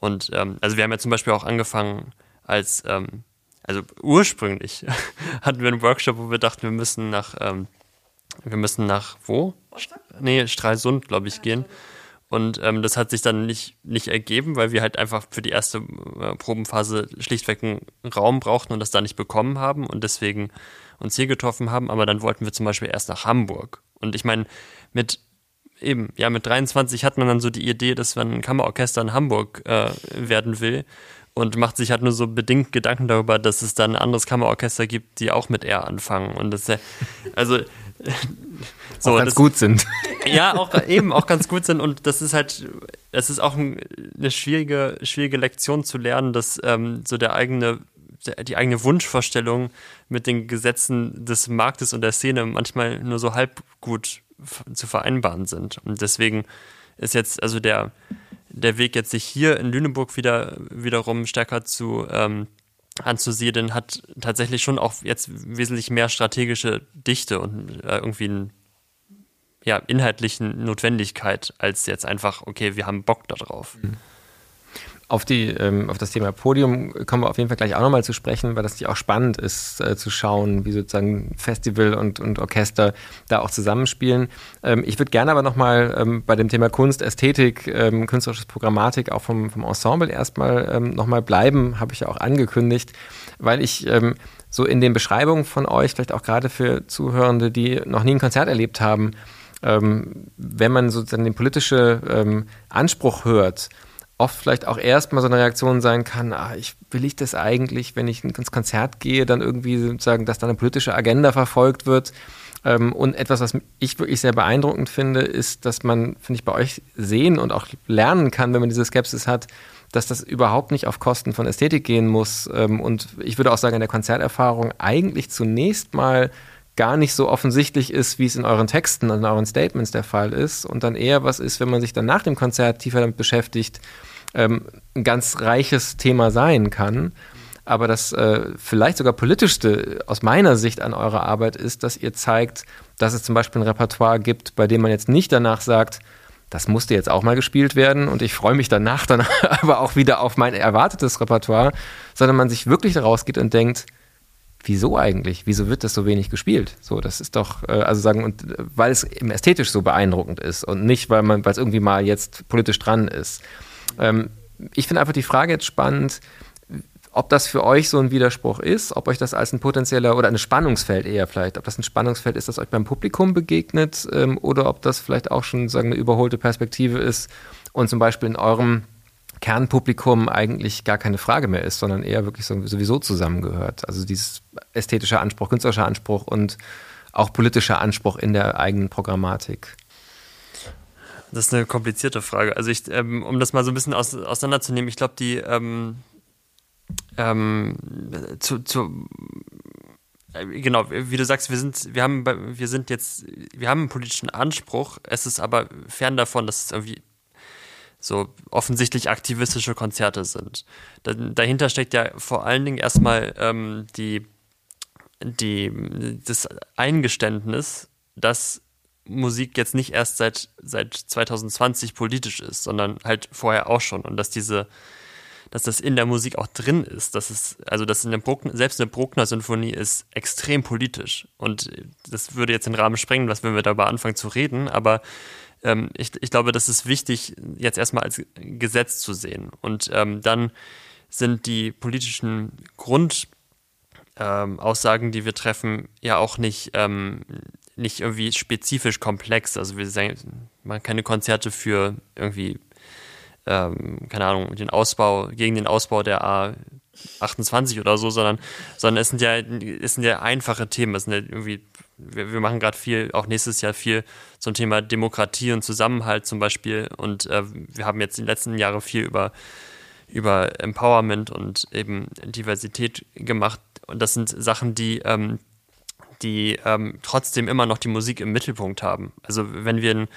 Und ähm, also wir haben ja zum Beispiel auch angefangen, als, ähm, also ursprünglich hatten wir einen Workshop, wo wir dachten, wir müssen nach, ähm, wir müssen nach wo? Rostock? Nee, Stralsund, glaube ich, ja, gehen. Und ähm, das hat sich dann nicht, nicht ergeben, weil wir halt einfach für die erste äh, Probenphase schlichtweg einen Raum brauchten und das da nicht bekommen haben und deswegen uns hier getroffen haben. Aber dann wollten wir zum Beispiel erst nach Hamburg. Und ich meine, mit eben, ja, mit 23 hat man dann so die Idee, dass man ein Kammerorchester in Hamburg äh, werden will und macht sich halt nur so bedingt Gedanken darüber, dass es dann ein anderes Kammerorchester gibt, die auch mit R anfangen und das also so, auch ganz das, gut sind. Ja, auch eben auch ganz gut sind und das ist halt, es ist auch eine schwierige, schwierige Lektion zu lernen, dass ähm, so der eigene, die eigene Wunschvorstellung mit den Gesetzen des Marktes und der Szene manchmal nur so halb gut zu vereinbaren sind. Und deswegen ist jetzt also der der Weg jetzt sich hier in Lüneburg wieder wiederum stärker zu ähm, anzusiedeln, hat tatsächlich schon auch jetzt wesentlich mehr strategische Dichte und äh, irgendwie einen ja, inhaltlichen Notwendigkeit als jetzt einfach, okay, wir haben Bock darauf. Mhm. Auf, die, ähm, auf das Thema Podium kommen wir auf jeden Fall gleich auch nochmal zu sprechen, weil das natürlich auch spannend ist, äh, zu schauen, wie sozusagen Festival und, und Orchester da auch zusammenspielen. Ähm, ich würde gerne aber nochmal ähm, bei dem Thema Kunst, Ästhetik, ähm, künstlerisches Programmatik auch vom, vom Ensemble erstmal ähm, nochmal bleiben, habe ich ja auch angekündigt, weil ich ähm, so in den Beschreibungen von euch, vielleicht auch gerade für Zuhörende, die noch nie ein Konzert erlebt haben, ähm, wenn man sozusagen den politischen ähm, Anspruch hört, oft vielleicht auch erstmal so eine Reaktion sein kann, ah, ich will ich das eigentlich, wenn ich ins Konzert gehe, dann irgendwie sozusagen, dass da eine politische Agenda verfolgt wird. Ähm, und etwas, was ich wirklich sehr beeindruckend finde, ist, dass man, finde ich, bei euch sehen und auch lernen kann, wenn man diese Skepsis hat, dass das überhaupt nicht auf Kosten von Ästhetik gehen muss. Ähm, und ich würde auch sagen, in der Konzerterfahrung eigentlich zunächst mal gar nicht so offensichtlich ist, wie es in euren Texten und in euren Statements der Fall ist. Und dann eher was ist, wenn man sich dann nach dem Konzert tiefer damit beschäftigt, ähm, ein ganz reiches Thema sein kann. Aber das äh, vielleicht sogar politischste aus meiner Sicht an eurer Arbeit ist, dass ihr zeigt, dass es zum Beispiel ein Repertoire gibt, bei dem man jetzt nicht danach sagt, das musste jetzt auch mal gespielt werden und ich freue mich danach dann aber auch wieder auf mein erwartetes Repertoire, sondern man sich wirklich daraus geht und denkt, wieso eigentlich? Wieso wird das so wenig gespielt? So, das ist doch, äh, also sagen, und weil es eben ästhetisch so beeindruckend ist und nicht, weil man, weil es irgendwie mal jetzt politisch dran ist. Ähm, ich finde einfach die Frage jetzt spannend, ob das für euch so ein Widerspruch ist, ob euch das als ein potenzieller oder ein Spannungsfeld eher vielleicht, ob das ein Spannungsfeld ist, das euch beim Publikum begegnet ähm, oder ob das vielleicht auch schon sagen eine überholte Perspektive ist und zum Beispiel in eurem Kernpublikum eigentlich gar keine Frage mehr ist, sondern eher wirklich so, sowieso zusammengehört. Also dieses ästhetische Anspruch, künstlerischer Anspruch und auch politischer Anspruch in der eigenen Programmatik. Das ist eine komplizierte Frage. Also ich, ähm, um das mal so ein bisschen aus, auseinanderzunehmen, ich glaube, die ähm, ähm, zu, zu äh, genau, wie du sagst, wir sind, wir haben, wir sind jetzt, wir haben einen politischen Anspruch. Es ist aber fern davon, dass es irgendwie so offensichtlich aktivistische Konzerte sind. Da, dahinter steckt ja vor allen Dingen erstmal ähm, die, die, das Eingeständnis, dass Musik jetzt nicht erst seit, seit 2020 politisch ist, sondern halt vorher auch schon und dass diese dass das in der Musik auch drin ist. Dass es, also dass in der Bruckner, selbst eine Bruckner-Sinfonie ist extrem politisch. Und das würde jetzt den Rahmen sprengen, was wenn wir darüber anfangen zu reden, aber ähm, ich, ich glaube, das ist wichtig, jetzt erstmal als Gesetz zu sehen. Und ähm, dann sind die politischen Grundaussagen, ähm, die wir treffen, ja auch nicht, ähm, nicht irgendwie spezifisch komplex. Also wir sagen, man keine Konzerte für irgendwie, ähm, keine Ahnung, den Ausbau, gegen den Ausbau der A 28 oder so, sondern, sondern es sind ja, es sind ja einfache Themen. Es sind ja irgendwie wir, wir machen gerade viel, auch nächstes Jahr viel zum Thema Demokratie und Zusammenhalt zum Beispiel. Und äh, wir haben jetzt in den letzten Jahren viel über, über Empowerment und eben Diversität gemacht. Und das sind Sachen, die, ähm, die ähm, trotzdem immer noch die Musik im Mittelpunkt haben. Also wenn wir ein,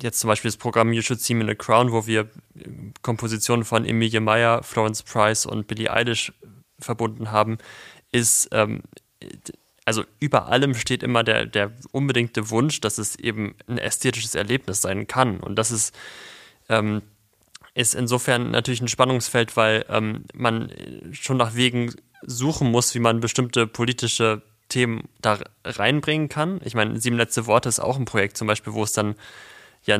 jetzt zum Beispiel das Programm You Should See Me in a Crown, wo wir Kompositionen von Emilie Meyer, Florence Price und Billie Eilish verbunden haben, ist ähm, also über allem steht immer der, der unbedingte Wunsch, dass es eben ein ästhetisches Erlebnis sein kann. Und das ist, ähm, ist insofern natürlich ein Spannungsfeld, weil ähm, man schon nach Wegen suchen muss, wie man bestimmte politische Themen da reinbringen kann. Ich meine, Sieben letzte Worte ist auch ein Projekt zum Beispiel, wo es dann ja,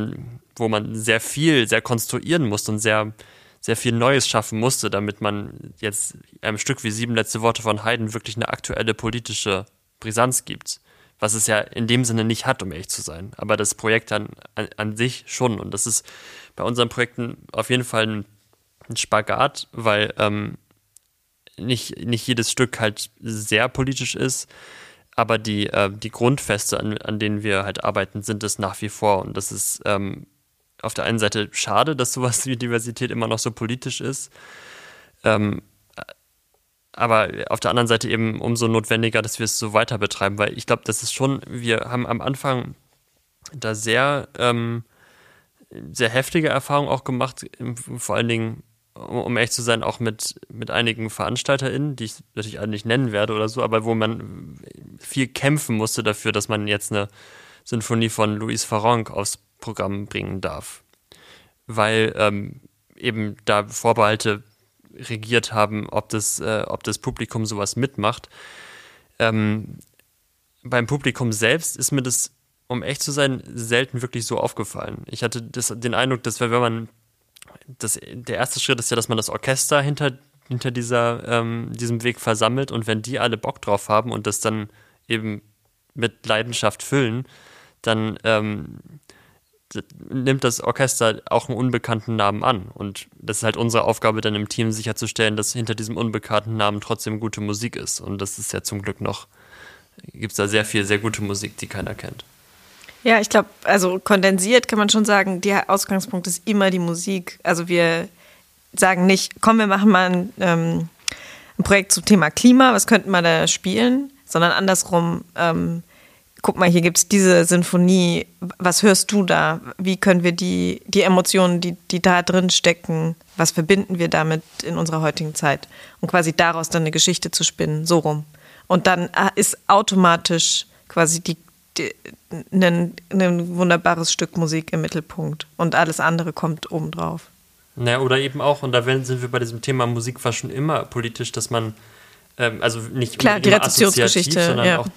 wo man sehr viel, sehr konstruieren musste und sehr, sehr viel Neues schaffen musste, damit man jetzt einem Stück wie Sieben letzte Worte von Haydn wirklich eine aktuelle politische Brisanz gibt. Was es ja in dem Sinne nicht hat, um ehrlich zu sein. Aber das Projekt an, an, an sich schon. Und das ist bei unseren Projekten auf jeden Fall ein, ein Spagat, weil ähm, nicht, nicht jedes Stück halt sehr politisch ist, aber die, äh, die Grundfeste, an, an denen wir halt arbeiten, sind es nach wie vor. Und das ist ähm, auf der einen Seite schade, dass sowas wie Diversität immer noch so politisch ist. Ähm, aber auf der anderen Seite eben umso notwendiger, dass wir es so weiter betreiben, weil ich glaube, das ist schon, wir haben am Anfang da sehr, ähm, sehr heftige Erfahrungen auch gemacht, vor allen Dingen, um ehrlich zu sein, auch mit, mit einigen VeranstalterInnen, die ich natürlich alle nicht nennen werde oder so, aber wo man viel kämpfen musste dafür, dass man jetzt eine Sinfonie von Louis Farronc aufs Programm bringen darf. Weil ähm, eben da Vorbehalte regiert haben, ob das, äh, ob das Publikum sowas mitmacht. Ähm, beim Publikum selbst ist mir das, um echt zu sein, selten wirklich so aufgefallen. Ich hatte das, den Eindruck, dass wenn man das, der erste Schritt ist ja, dass man das Orchester hinter, hinter dieser, ähm, diesem Weg versammelt und wenn die alle Bock drauf haben und das dann eben mit Leidenschaft füllen, dann ähm, nimmt das Orchester auch einen unbekannten Namen an. Und das ist halt unsere Aufgabe dann im Team sicherzustellen, dass hinter diesem unbekannten Namen trotzdem gute Musik ist. Und das ist ja zum Glück noch, gibt es da sehr viel, sehr gute Musik, die keiner kennt. Ja, ich glaube, also kondensiert kann man schon sagen, der Ausgangspunkt ist immer die Musik. Also wir sagen nicht, komm, wir machen mal ein, ähm, ein Projekt zum Thema Klima, was könnten wir da spielen, sondern andersrum, ähm, guck mal, hier gibt es diese Sinfonie, was hörst du da? Wie können wir die, die Emotionen, die, die da drin stecken, was verbinden wir damit in unserer heutigen Zeit? Und quasi daraus dann eine Geschichte zu spinnen, so rum. Und dann äh, ist automatisch quasi die, die ein, ein wunderbares Stück Musik im Mittelpunkt und alles andere kommt obendrauf. Naja, oder eben auch, und da sind wir bei diesem Thema Musik war schon immer politisch, dass man, ähm, also nicht Klar, die Rezeptionsgeschichte, sondern ja. auch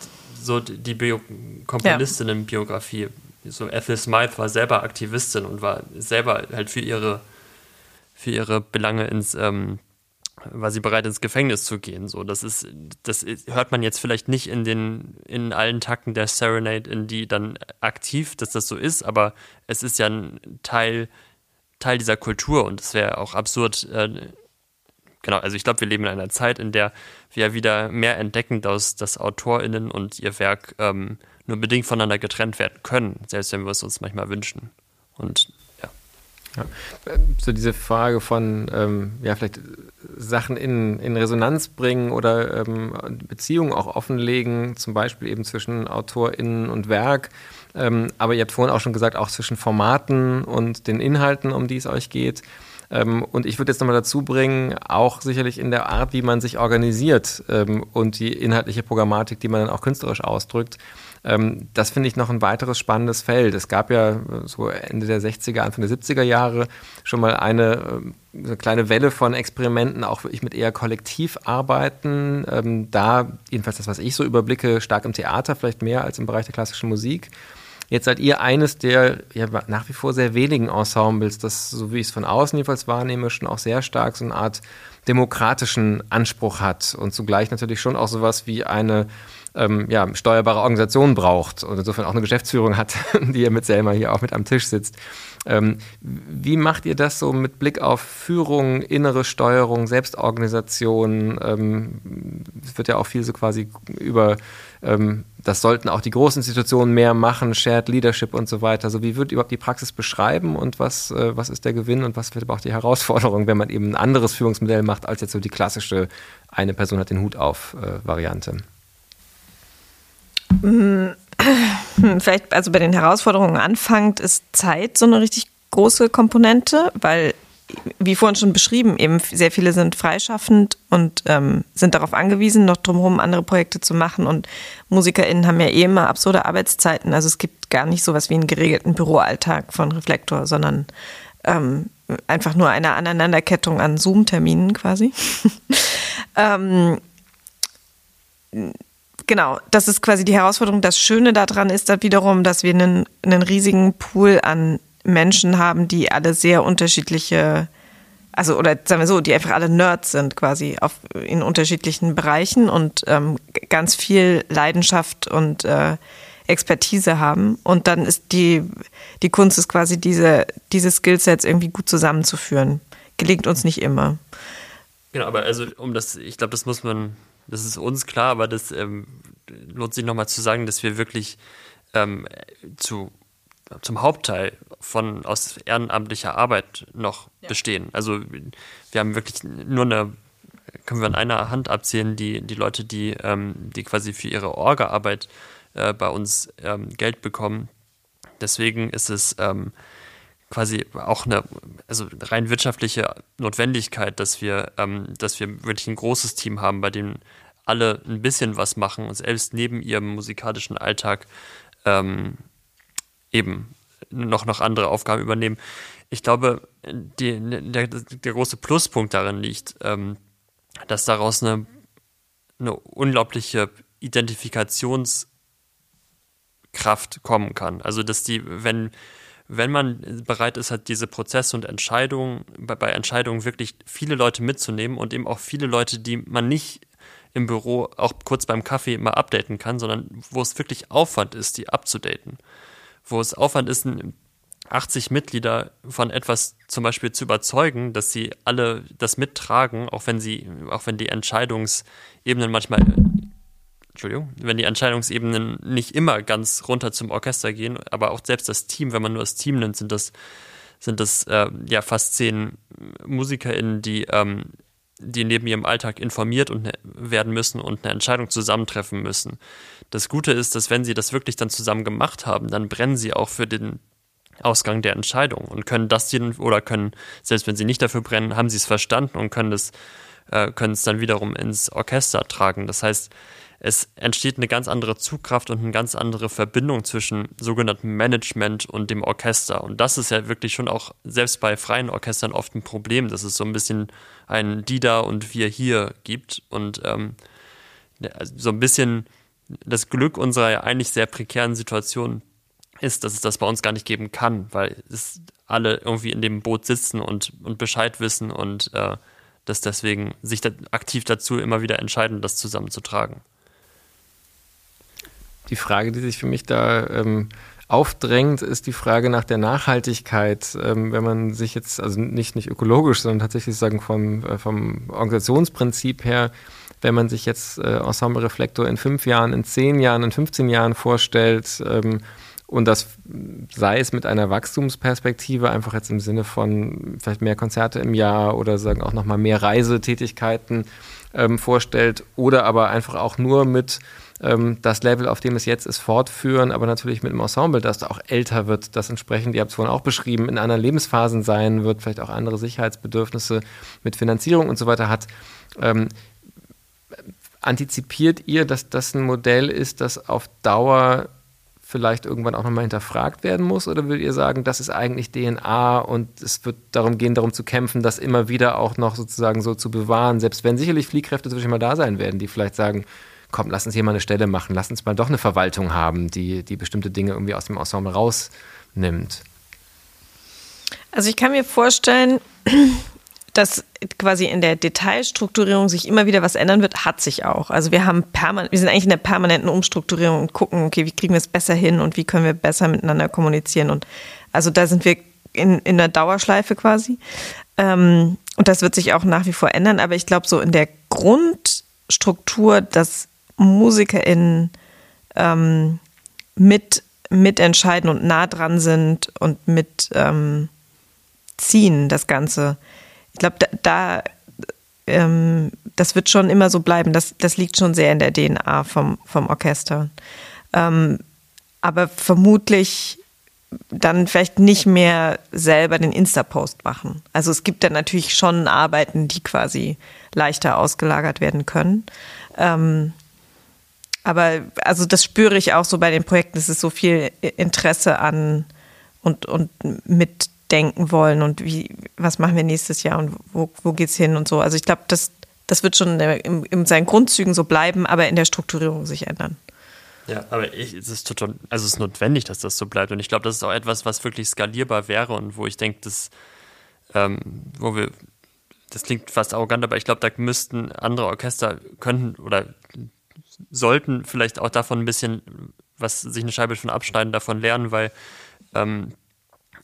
so die Bio Komponistinnen-Biografie. So Ethel Smythe war selber Aktivistin und war selber halt für ihre, für ihre Belange ins, ähm, war sie bereit ins Gefängnis zu gehen. So, das ist, das hört man jetzt vielleicht nicht in den, in allen Takten der Serenade, in die dann aktiv, dass das so ist, aber es ist ja ein Teil, Teil dieser Kultur und es wäre auch absurd, äh, genau, also ich glaube, wir leben in einer Zeit, in der wir wieder mehr entdecken, dass, dass AutorInnen und ihr Werk ähm, nur bedingt voneinander getrennt werden können, selbst wenn wir es uns manchmal wünschen. Und ja. ja. So diese Frage von, ähm, ja, vielleicht Sachen in, in Resonanz bringen oder ähm, Beziehungen auch offenlegen, zum Beispiel eben zwischen AutorInnen und Werk. Ähm, aber ihr habt vorhin auch schon gesagt, auch zwischen Formaten und den Inhalten, um die es euch geht. Ähm, und ich würde jetzt nochmal dazu bringen, auch sicherlich in der Art, wie man sich organisiert ähm, und die inhaltliche Programmatik, die man dann auch künstlerisch ausdrückt. Ähm, das finde ich noch ein weiteres spannendes Feld. Es gab ja so Ende der 60er, Anfang der 70er Jahre schon mal eine, eine kleine Welle von Experimenten, auch wirklich mit eher Kollektivarbeiten. da, jedenfalls das, was ich so überblicke, stark im Theater, vielleicht mehr als im Bereich der klassischen Musik. Jetzt seid ihr eines der ja, nach wie vor sehr wenigen Ensembles, das, so wie ich es von außen jedenfalls wahrnehme, schon auch sehr stark so eine Art demokratischen Anspruch hat und zugleich natürlich schon auch sowas wie eine ähm, ja, steuerbare Organisation braucht und insofern auch eine Geschäftsführung hat, die ihr mit Selma hier auch mit am Tisch sitzt. Ähm, wie macht ihr das so mit Blick auf Führung, innere Steuerung, Selbstorganisation? Ähm, es wird ja auch viel so quasi über, ähm, das sollten auch die großen Institutionen mehr machen, Shared Leadership und so weiter. Also wie wird überhaupt die Praxis beschreiben und was, äh, was ist der Gewinn und was wird aber auch die Herausforderung, wenn man eben ein anderes Führungsmodell macht, als jetzt so die klassische eine Person hat den Hut auf äh, Variante? Mhm. vielleicht also bei den Herausforderungen anfangt, ist Zeit so eine richtig große Komponente, weil wie vorhin schon beschrieben, eben sehr viele sind freischaffend und ähm, sind darauf angewiesen, noch drumherum andere Projekte zu machen. Und MusikerInnen haben ja eh immer absurde Arbeitszeiten. Also es gibt gar nicht sowas wie einen geregelten Büroalltag von Reflektor, sondern ähm, einfach nur eine Aneinanderkettung an Zoom-Terminen quasi. ähm, genau, das ist quasi die Herausforderung. Das Schöne daran ist dann wiederum, dass wir einen, einen riesigen Pool an Menschen haben, die alle sehr unterschiedliche, also oder sagen wir so, die einfach alle Nerds sind quasi auf, in unterschiedlichen Bereichen und ähm, ganz viel Leidenschaft und äh, Expertise haben. Und dann ist die, die Kunst ist quasi diese, diese Skillsets irgendwie gut zusammenzuführen. Gelingt uns nicht immer. Genau, aber also um das, ich glaube, das muss man das ist uns klar, aber das ähm, lohnt sich nochmal zu sagen, dass wir wirklich ähm, zu, zum Hauptteil von aus ehrenamtlicher Arbeit noch ja. bestehen. Also wir haben wirklich nur eine, können wir an einer Hand abzählen, die, die Leute, die, ähm, die quasi für ihre Orga-Arbeit äh, bei uns ähm, Geld bekommen. Deswegen ist es ähm, quasi auch eine also rein wirtschaftliche Notwendigkeit, dass wir, ähm, dass wir wirklich ein großes Team haben, bei dem alle ein bisschen was machen und selbst neben ihrem musikalischen Alltag ähm, eben noch, noch andere Aufgaben übernehmen. Ich glaube, die, der, der große Pluspunkt darin liegt, ähm, dass daraus eine, eine unglaubliche Identifikationskraft kommen kann. Also, dass die, wenn wenn man bereit ist, hat diese Prozesse und Entscheidungen, bei, bei Entscheidungen wirklich viele Leute mitzunehmen und eben auch viele Leute, die man nicht im Büro auch kurz beim Kaffee mal updaten kann, sondern wo es wirklich Aufwand ist, die abzudaten. Wo es Aufwand ist, 80 Mitglieder von etwas zum Beispiel zu überzeugen, dass sie alle das mittragen, auch wenn sie, auch wenn die Entscheidungsebenen manchmal Entschuldigung, wenn die Entscheidungsebenen nicht immer ganz runter zum Orchester gehen, aber auch selbst das Team, wenn man nur das Team nimmt, sind das, sind es äh, ja fast zehn MusikerInnen, die, ähm, die neben ihrem Alltag informiert und ne, werden müssen und eine Entscheidung zusammentreffen müssen. Das Gute ist, dass wenn sie das wirklich dann zusammen gemacht haben, dann brennen sie auch für den Ausgang der Entscheidung und können das jeden oder können, selbst wenn sie nicht dafür brennen, haben sie es verstanden und können es äh, können es dann wiederum ins Orchester tragen. Das heißt, es entsteht eine ganz andere Zugkraft und eine ganz andere Verbindung zwischen sogenanntem Management und dem Orchester. Und das ist ja wirklich schon auch selbst bei freien Orchestern oft ein Problem, dass es so ein bisschen ein Die da und Wir hier gibt und ähm, so ein bisschen das Glück unserer eigentlich sehr prekären Situation ist, dass es das bei uns gar nicht geben kann, weil es alle irgendwie in dem Boot sitzen und, und Bescheid wissen und äh, dass deswegen sich da aktiv dazu immer wieder entscheiden, das zusammenzutragen die Frage, die sich für mich da ähm, aufdrängt, ist die Frage nach der Nachhaltigkeit. Ähm, wenn man sich jetzt, also nicht, nicht ökologisch, sondern tatsächlich sagen vom, äh, vom Organisationsprinzip her, wenn man sich jetzt äh, Ensemble Reflektor in fünf Jahren, in zehn Jahren, in 15 Jahren vorstellt, ähm, und das sei es mit einer Wachstumsperspektive, einfach jetzt im Sinne von vielleicht mehr Konzerte im Jahr oder sagen auch nochmal mehr Reisetätigkeiten ähm, vorstellt, oder aber einfach auch nur mit ähm, das Level, auf dem es jetzt ist, fortführen, aber natürlich mit einem Ensemble, das auch älter wird, das entsprechend, ihr habt es vorhin auch beschrieben, in anderen Lebensphasen sein wird, vielleicht auch andere Sicherheitsbedürfnisse mit Finanzierung und so weiter hat. Ähm, antizipiert ihr, dass das ein Modell ist, das auf Dauer vielleicht irgendwann auch nochmal hinterfragt werden muss? Oder würdet ihr sagen, das ist eigentlich DNA und es wird darum gehen, darum zu kämpfen, das immer wieder auch noch sozusagen so zu bewahren, selbst wenn sicherlich Fliehkräfte natürlich mal da sein werden, die vielleicht sagen, komm, lass uns hier mal eine Stelle machen, lass uns mal doch eine Verwaltung haben, die, die bestimmte Dinge irgendwie aus dem Ensemble rausnimmt. Also ich kann mir vorstellen, dass quasi in der Detailstrukturierung sich immer wieder was ändern wird, hat sich auch. Also wir haben permanent, wir sind eigentlich in der permanenten Umstrukturierung und gucken, okay, wie kriegen wir es besser hin und wie können wir besser miteinander kommunizieren. Und also da sind wir in, in der Dauerschleife quasi. Ähm, und das wird sich auch nach wie vor ändern. Aber ich glaube, so in der Grundstruktur, dass MusikerInnen ähm, mit mitentscheiden und nah dran sind und mit ähm, ziehen, das Ganze. Ich glaube, da, da ähm, das wird schon immer so bleiben. Das, das liegt schon sehr in der DNA vom, vom Orchester. Ähm, aber vermutlich dann vielleicht nicht mehr selber den Insta-Post machen. Also es gibt dann natürlich schon Arbeiten, die quasi leichter ausgelagert werden können. Ähm, aber also das spüre ich auch so bei den Projekten, es ist so viel Interesse an und, und mitdenken wollen und wie, was machen wir nächstes Jahr und wo, wo es hin und so. Also ich glaube, das, das wird schon in, in seinen Grundzügen so bleiben, aber in der Strukturierung sich ändern. Ja, aber ich, es ist total, also es ist notwendig, dass das so bleibt. Und ich glaube, das ist auch etwas, was wirklich skalierbar wäre und wo ich denke, dass, ähm, wo wir, das klingt fast arrogant, aber ich glaube, da müssten andere Orchester könnten oder sollten vielleicht auch davon ein bisschen, was sich eine Scheibe von abschneiden, davon lernen, weil ähm,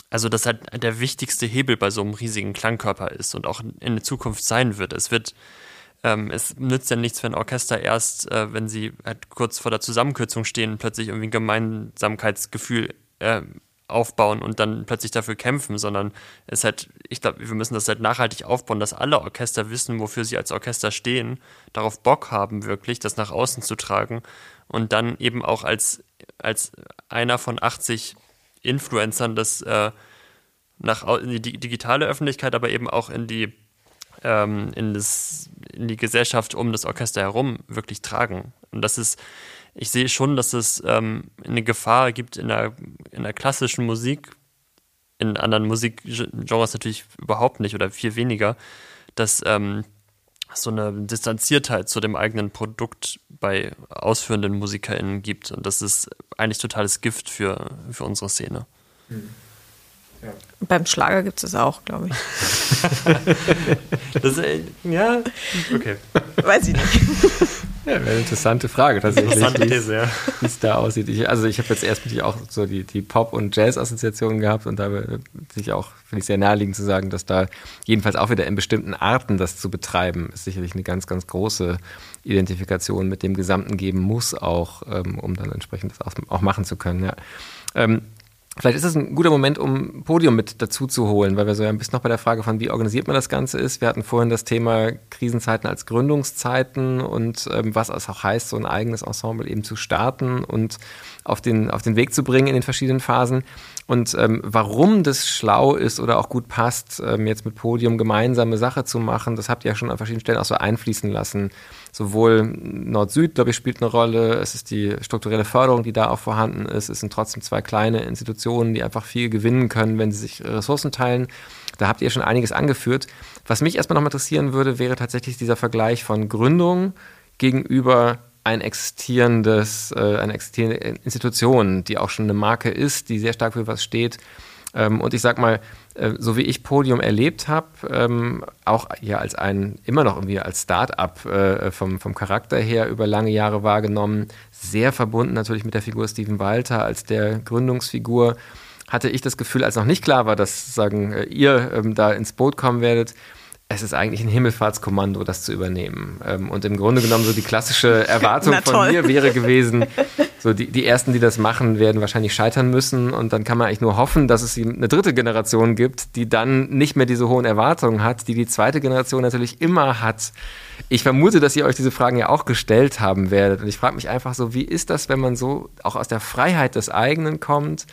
also das halt der wichtigste Hebel bei so einem riesigen Klangkörper ist und auch in der Zukunft sein wird. Es wird ähm, es nützt ja nichts, wenn Orchester erst, äh, wenn sie halt kurz vor der Zusammenkürzung stehen, plötzlich irgendwie ein Gemeinsamkeitsgefühl äh, aufbauen und dann plötzlich dafür kämpfen, sondern es halt, ich glaube, wir müssen das halt nachhaltig aufbauen, dass alle Orchester wissen, wofür sie als Orchester stehen, darauf Bock haben, wirklich das nach außen zu tragen und dann eben auch als, als einer von 80 Influencern das äh, nach in die digitale Öffentlichkeit, aber eben auch in die ähm, in, das, in die Gesellschaft um das Orchester herum wirklich tragen. Und das ist ich sehe schon, dass es ähm, eine Gefahr gibt in der, in der klassischen Musik, in anderen Musikgenres natürlich überhaupt nicht oder viel weniger, dass ähm, so eine Distanziertheit zu dem eigenen Produkt bei ausführenden MusikerInnen gibt. Und das ist eigentlich totales Gift für, für unsere Szene. Mhm. Ja. Beim Schlager gibt es das auch, glaube ich. das, äh, ja, okay. Weiß ich nicht. Ja, eine interessante Frage tatsächlich. Interessante These, ja. Wie es da aussieht. Ich, also ich habe jetzt erst auch so die, die Pop- und Jazz-Assoziationen gehabt und da sich auch, finde ich sehr naheliegend zu sagen, dass da jedenfalls auch wieder in bestimmten Arten das zu betreiben, ist sicherlich eine ganz, ganz große Identifikation mit dem Gesamten geben muss, auch, ähm, um dann entsprechend das auch, auch machen zu können. Ja. Ähm, Vielleicht ist es ein guter Moment, um Podium mit dazu zu holen, weil wir so ein bisschen noch bei der Frage von, wie organisiert man das Ganze ist. Wir hatten vorhin das Thema Krisenzeiten als Gründungszeiten und ähm, was es auch heißt, so ein eigenes Ensemble eben zu starten und auf den, auf den Weg zu bringen in den verschiedenen Phasen. Und ähm, warum das schlau ist oder auch gut passt, ähm, jetzt mit Podium gemeinsame Sache zu machen, das habt ihr ja schon an verschiedenen Stellen auch so einfließen lassen. Sowohl Nord-Süd, glaube ich, spielt eine Rolle. Es ist die strukturelle Förderung, die da auch vorhanden ist. Es sind trotzdem zwei kleine Institutionen, die einfach viel gewinnen können, wenn sie sich Ressourcen teilen. Da habt ihr schon einiges angeführt. Was mich erstmal noch interessieren würde, wäre tatsächlich dieser Vergleich von Gründung gegenüber ein existierendes, äh, eine existierende Institution, die auch schon eine Marke ist, die sehr stark für was steht. Ähm, und ich sag mal, äh, so wie ich Podium erlebt habe, ähm, auch ja als ein, immer noch irgendwie als Start-up äh, vom, vom Charakter her über lange Jahre wahrgenommen, sehr verbunden natürlich mit der Figur Steven Walter als der Gründungsfigur, hatte ich das Gefühl, als noch nicht klar war, dass sagen, ihr ähm, da ins Boot kommen werdet, es ist eigentlich ein Himmelfahrtskommando, das zu übernehmen. Ähm, und im Grunde genommen so die klassische Erwartung von mir wäre gewesen, so die, die ersten, die das machen, werden wahrscheinlich scheitern müssen. Und dann kann man eigentlich nur hoffen, dass es eine dritte Generation gibt, die dann nicht mehr diese hohen Erwartungen hat, die die zweite Generation natürlich immer hat. Ich vermute, dass ihr euch diese Fragen ja auch gestellt haben werdet. Und ich frage mich einfach so, wie ist das, wenn man so auch aus der Freiheit des eigenen kommt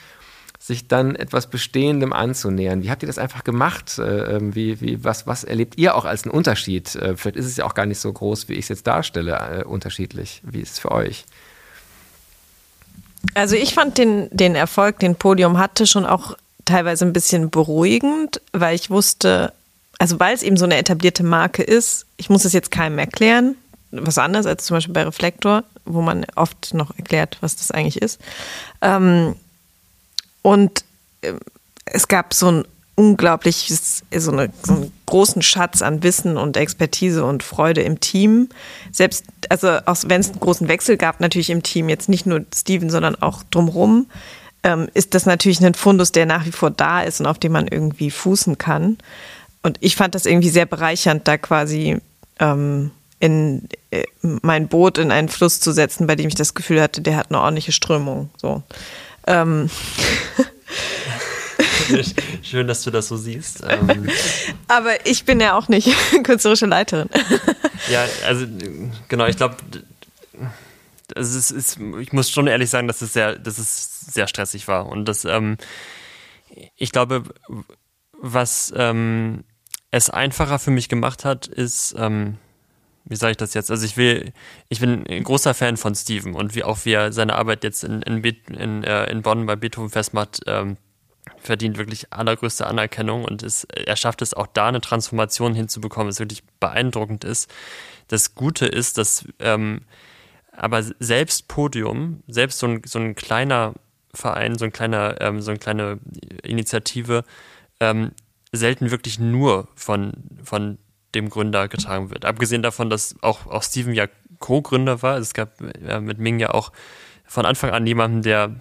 sich dann etwas Bestehendem anzunähern. Wie habt ihr das einfach gemacht? Äh, ähm, wie, wie, was, was erlebt ihr auch als einen Unterschied? Äh, vielleicht ist es ja auch gar nicht so groß, wie ich es jetzt darstelle, äh, unterschiedlich. Wie ist es für euch? Also ich fand den, den Erfolg, den Podium hatte, schon auch teilweise ein bisschen beruhigend, weil ich wusste, also weil es eben so eine etablierte Marke ist, ich muss es jetzt keinem erklären, was anderes als zum Beispiel bei Reflektor, wo man oft noch erklärt, was das eigentlich ist. Ähm, und ähm, es gab so ein unglaubliches, so, eine, so einen großen Schatz an Wissen und Expertise und Freude im Team. Selbst, also auch wenn es einen großen Wechsel gab, natürlich im Team, jetzt nicht nur Steven, sondern auch drumherum, ähm, ist das natürlich ein Fundus, der nach wie vor da ist und auf dem man irgendwie fußen kann. Und ich fand das irgendwie sehr bereichernd, da quasi ähm, in äh, mein Boot in einen Fluss zu setzen, bei dem ich das Gefühl hatte, der hat eine ordentliche Strömung. So. Ähm. Schön, dass du das so siehst. Ähm. Aber ich bin ja auch nicht künstlerische Leiterin. ja, also genau, ich glaube, also es ist, ich muss schon ehrlich sagen, dass es sehr, dass es sehr stressig war. Und das, ähm, ich glaube, was ähm, es einfacher für mich gemacht hat, ist, ähm, wie sage ich das jetzt? Also ich will, ich bin ein großer Fan von Steven und wie auch wie er seine Arbeit jetzt in, in, in, äh, in Bonn bei Beethoven festmacht, ähm, verdient wirklich allergrößte Anerkennung und ist, er schafft es auch da eine Transformation hinzubekommen, was wirklich beeindruckend ist. Das Gute ist, dass ähm, aber selbst Podium, selbst so ein, so ein kleiner Verein, so ein kleiner, ähm, so eine kleine Initiative, ähm, selten wirklich nur von, von dem Gründer getragen wird. Abgesehen davon, dass auch, auch Steven ja Co-Gründer war. Es gab äh, mit Ming ja auch von Anfang an jemanden, der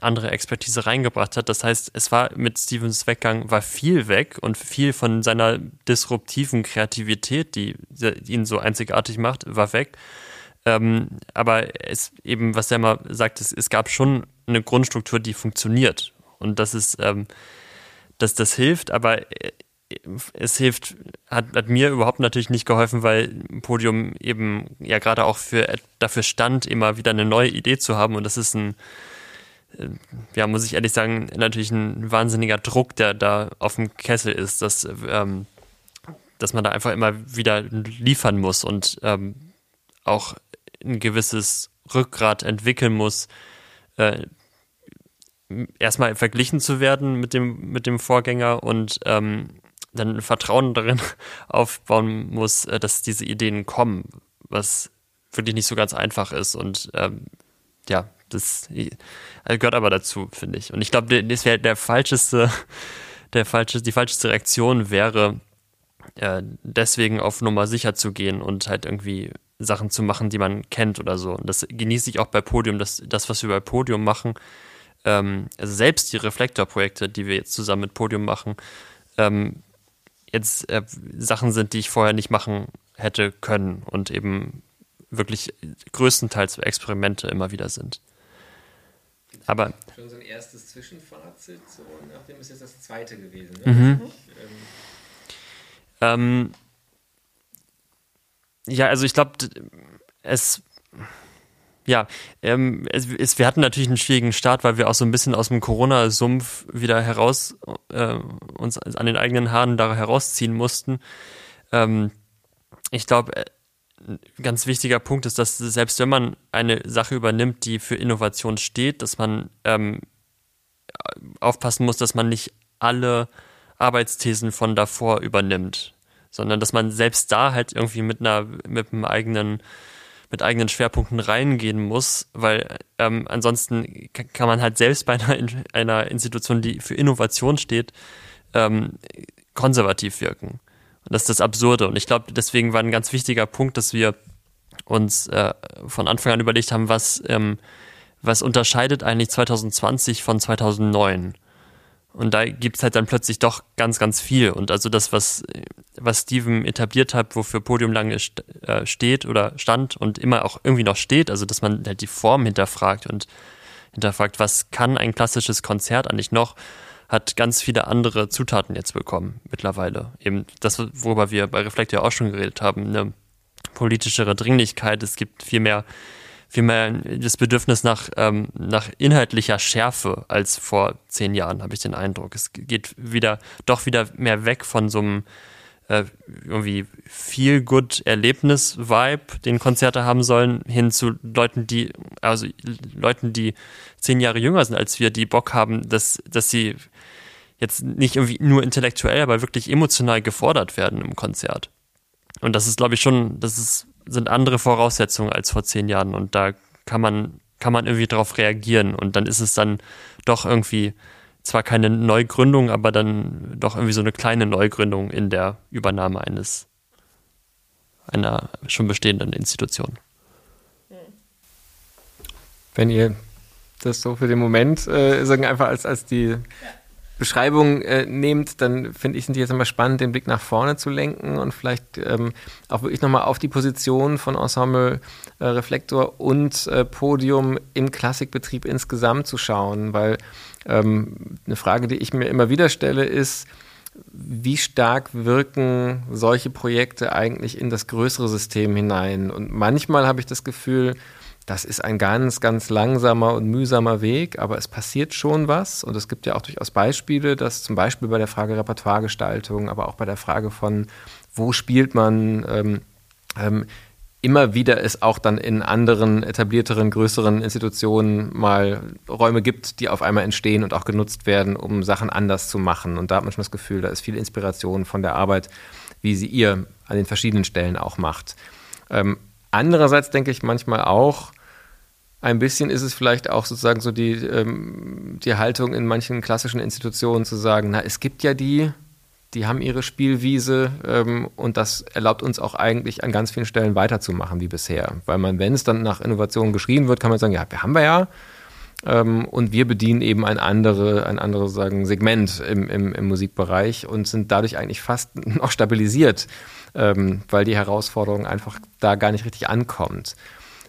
andere Expertise reingebracht hat. Das heißt, es war mit Stevens Weggang war viel weg und viel von seiner disruptiven Kreativität, die, die ihn so einzigartig macht, war weg. Ähm, aber es eben, was er immer sagt, es, es gab schon eine Grundstruktur, die funktioniert. Und das ist, ähm, dass das hilft, aber äh, es hilft, hat, hat, mir überhaupt natürlich nicht geholfen, weil Podium eben ja gerade auch für, dafür stand, immer wieder eine neue Idee zu haben. Und das ist ein, äh, ja, muss ich ehrlich sagen, natürlich ein wahnsinniger Druck, der da auf dem Kessel ist, dass, ähm, dass man da einfach immer wieder liefern muss und ähm, auch ein gewisses Rückgrat entwickeln muss, äh, erstmal verglichen zu werden mit dem, mit dem Vorgänger und ähm, dann Vertrauen darin aufbauen muss, äh, dass diese Ideen kommen, was wirklich nicht so ganz einfach ist. Und ähm, ja, das äh, gehört aber dazu, finde ich. Und ich glaube, das wäre der falscheste, der falsche, die falscheste Reaktion wäre, äh, deswegen auf Nummer sicher zu gehen und halt irgendwie Sachen zu machen, die man kennt oder so. Und das genieße ich auch bei Podium, dass das, was wir bei Podium machen, ähm, also selbst die Reflektorprojekte, die wir jetzt zusammen mit Podium machen, ähm, jetzt äh, Sachen sind, die ich vorher nicht machen hätte können und eben wirklich größtenteils Experimente immer wieder sind. Aber schon so ein erstes Zwischenfazit, so nachdem ist jetzt das zweite gewesen. Ne? Mhm. Ähm, ja, also ich glaube, es ja, ähm, es, es, wir hatten natürlich einen schwierigen Start, weil wir auch so ein bisschen aus dem Corona-Sumpf wieder heraus äh, uns an den eigenen Haaren da herausziehen mussten. Ähm, ich glaube, äh, ein ganz wichtiger Punkt ist, dass selbst wenn man eine Sache übernimmt, die für Innovation steht, dass man ähm, aufpassen muss, dass man nicht alle Arbeitsthesen von davor übernimmt, sondern dass man selbst da halt irgendwie mit einer mit einem eigenen mit eigenen Schwerpunkten reingehen muss, weil ähm, ansonsten kann man halt selbst bei einer, einer Institution, die für Innovation steht, ähm, konservativ wirken. Und das ist das Absurde. Und ich glaube, deswegen war ein ganz wichtiger Punkt, dass wir uns äh, von Anfang an überlegt haben, was, ähm, was unterscheidet eigentlich 2020 von 2009. Und da gibt's halt dann plötzlich doch ganz, ganz viel. Und also das, was, was Steven etabliert hat, wofür Podium lange st äh, steht oder stand und immer auch irgendwie noch steht, also dass man halt die Form hinterfragt und hinterfragt, was kann ein klassisches Konzert eigentlich noch, hat ganz viele andere Zutaten jetzt bekommen mittlerweile. Eben das, worüber wir bei Reflekt ja auch schon geredet haben, eine politischere Dringlichkeit, es gibt viel mehr vielmehr das Bedürfnis nach, ähm, nach inhaltlicher Schärfe als vor zehn Jahren, habe ich den Eindruck. Es geht wieder, doch wieder mehr weg von so einem äh, irgendwie viel good Erlebnis-Vibe, den Konzerte haben sollen, hin zu Leuten, die, also Leuten, die zehn Jahre jünger sind als wir, die Bock haben, dass, dass sie jetzt nicht irgendwie nur intellektuell, aber wirklich emotional gefordert werden im Konzert. Und das ist, glaube ich, schon, das ist sind andere Voraussetzungen als vor zehn Jahren und da kann man, kann man irgendwie darauf reagieren und dann ist es dann doch irgendwie zwar keine Neugründung, aber dann doch irgendwie so eine kleine Neugründung in der Übernahme eines einer schon bestehenden Institution. Wenn ihr das so für den Moment äh, sagen einfach als, als die Beschreibung äh, nehmt, dann finde ich, sind die jetzt immer spannend, den Blick nach vorne zu lenken und vielleicht ähm, auch wirklich nochmal auf die Position von Ensemble äh, Reflektor und äh, Podium im Klassikbetrieb insgesamt zu schauen, weil ähm, eine Frage, die ich mir immer wieder stelle, ist, wie stark wirken solche Projekte eigentlich in das größere System hinein? Und manchmal habe ich das Gefühl, das ist ein ganz, ganz langsamer und mühsamer Weg, aber es passiert schon was. Und es gibt ja auch durchaus Beispiele, dass zum Beispiel bei der Frage Repertoiregestaltung, aber auch bei der Frage von, wo spielt man, ähm, ähm, immer wieder es auch dann in anderen etablierteren, größeren Institutionen mal Räume gibt, die auf einmal entstehen und auch genutzt werden, um Sachen anders zu machen. Und da hat man schon das Gefühl, da ist viel Inspiration von der Arbeit, wie sie ihr an den verschiedenen Stellen auch macht. Ähm, andererseits denke ich manchmal auch, ein bisschen ist es vielleicht auch sozusagen so die, ähm, die Haltung in manchen klassischen Institutionen zu sagen, na, es gibt ja die, die haben ihre Spielwiese ähm, und das erlaubt uns auch eigentlich an ganz vielen Stellen weiterzumachen wie bisher. Weil man, wenn es dann nach Innovationen geschrien wird, kann man sagen, ja, wir haben wir ja. Ähm, und wir bedienen eben ein, andere, ein anderes sagen, Segment im, im, im Musikbereich und sind dadurch eigentlich fast noch stabilisiert, ähm, weil die Herausforderung einfach da gar nicht richtig ankommt.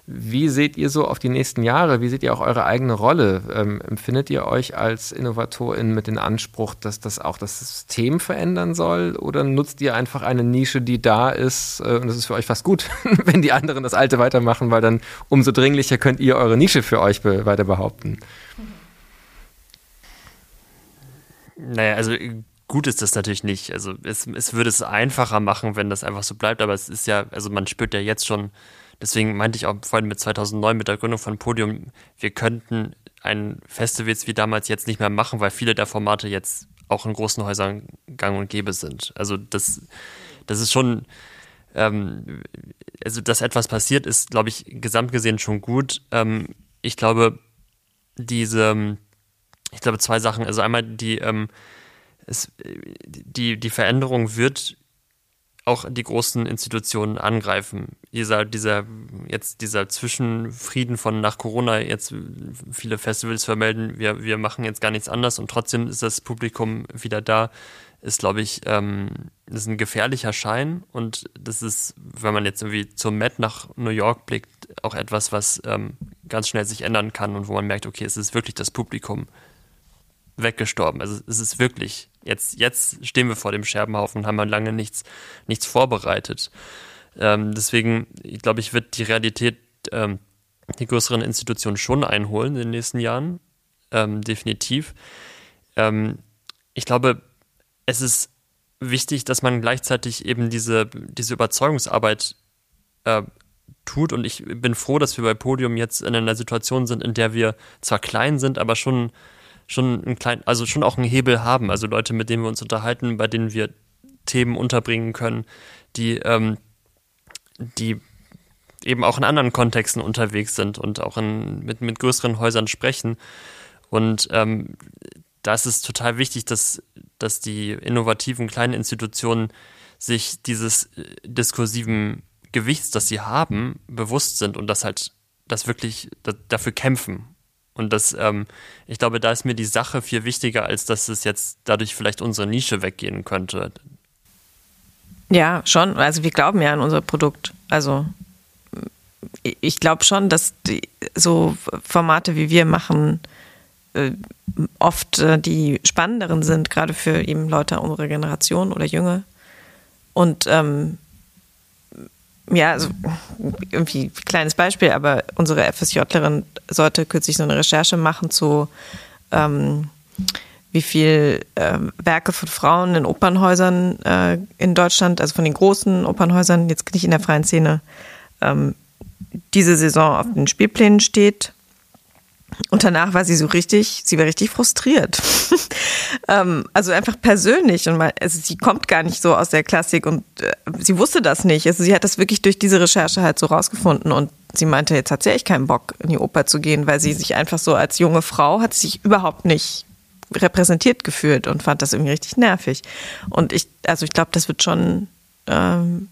Wie seht ihr so auf die nächsten Jahre? Wie seht ihr auch eure eigene Rolle? Ähm, empfindet ihr euch als Innovatorin mit dem Anspruch, dass das auch das System verändern soll? Oder nutzt ihr einfach eine Nische, die da ist äh, und es ist für euch fast gut, wenn die anderen das Alte weitermachen, weil dann umso dringlicher könnt ihr eure Nische für euch be weiter behaupten? Naja, also gut ist das natürlich nicht. Also es, es würde es einfacher machen, wenn das einfach so bleibt, aber es ist ja, also man spürt ja jetzt schon, Deswegen meinte ich auch vorhin mit 2009 mit der Gründung von Podium, wir könnten ein Festivals wie damals jetzt nicht mehr machen, weil viele der Formate jetzt auch in großen Häusern gang und gäbe sind. Also das, das ist schon, ähm, also dass etwas passiert, ist, glaube ich, gesamt gesehen schon gut. Ähm, ich glaube, diese, ich glaube zwei Sachen. Also einmal die, ähm, es, die, die Veränderung wird auch die großen Institutionen angreifen. Dieser, dieser, jetzt dieser Zwischenfrieden von nach Corona, jetzt viele Festivals vermelden, wir, wir machen jetzt gar nichts anders und trotzdem ist das Publikum wieder da, ist, glaube ich, ähm, ist ein gefährlicher Schein und das ist, wenn man jetzt irgendwie zum Met nach New York blickt, auch etwas, was ähm, ganz schnell sich ändern kann und wo man merkt, okay, es ist wirklich das Publikum weggestorben. Also es ist wirklich, jetzt, jetzt stehen wir vor dem Scherbenhaufen und haben lange nichts, nichts vorbereitet. Ähm, deswegen, ich glaube ich, wird die Realität ähm, die größeren Institutionen schon einholen in den nächsten Jahren. Ähm, definitiv. Ähm, ich glaube, es ist wichtig, dass man gleichzeitig eben diese, diese Überzeugungsarbeit äh, tut. Und ich bin froh, dass wir bei Podium jetzt in einer Situation sind, in der wir zwar klein sind, aber schon, schon ein klein, also schon auch einen Hebel haben. Also Leute, mit denen wir uns unterhalten, bei denen wir Themen unterbringen können, die, ähm, die eben auch in anderen Kontexten unterwegs sind und auch in, mit, mit größeren Häusern sprechen. Und ähm, da ist es total wichtig, dass, dass die innovativen kleinen Institutionen sich dieses äh, diskursiven Gewichts, das sie haben, bewusst sind und das halt, das wirklich dafür kämpfen. Und das, ähm, ich glaube, da ist mir die Sache viel wichtiger, als dass es jetzt dadurch vielleicht unsere Nische weggehen könnte. Ja, schon. Also wir glauben ja an unser Produkt. Also ich glaube schon, dass die, so Formate wie wir machen, äh, oft äh, die spannenderen sind, gerade für eben Leute unserer Generation oder Jünger. Und ähm, ja, also irgendwie kleines Beispiel, aber unsere FSJlerin sollte kürzlich so eine Recherche machen zu ähm, wie viel äh, Werke von Frauen in Opernhäusern äh, in Deutschland, also von den großen Opernhäusern, jetzt nicht in der freien Szene, ähm, diese Saison auf den Spielplänen steht und danach war sie so richtig, sie war richtig frustriert. ähm, also einfach persönlich. Und mal, also sie kommt gar nicht so aus der Klassik und äh, sie wusste das nicht. Also sie hat das wirklich durch diese Recherche halt so rausgefunden und sie meinte, jetzt hat sie echt keinen Bock, in die Oper zu gehen, weil sie sich einfach so als junge Frau hat sich überhaupt nicht repräsentiert gefühlt und fand das irgendwie richtig nervig. Und ich, also ich glaube, das wird schon, ähm,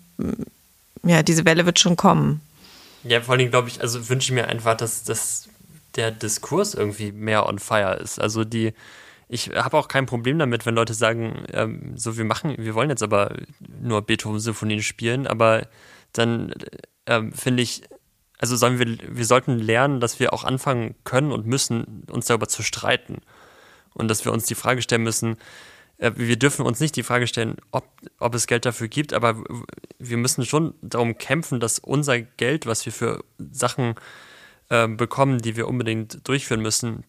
ja, diese Welle wird schon kommen. Ja, vor allem glaube ich, also wünsche ich mir einfach, dass, dass der Diskurs irgendwie mehr on fire ist. Also die, ich habe auch kein Problem damit, wenn Leute sagen, ähm, so wir machen, wir wollen jetzt aber nur Beethoven-Symphonien spielen, aber dann ähm, finde ich, also sollen wir, wir sollten lernen, dass wir auch anfangen können und müssen, uns darüber zu streiten. Und dass wir uns die Frage stellen müssen, äh, wir dürfen uns nicht die Frage stellen, ob, ob es Geld dafür gibt, aber wir müssen schon darum kämpfen, dass unser Geld, was wir für Sachen äh, bekommen, die wir unbedingt durchführen müssen,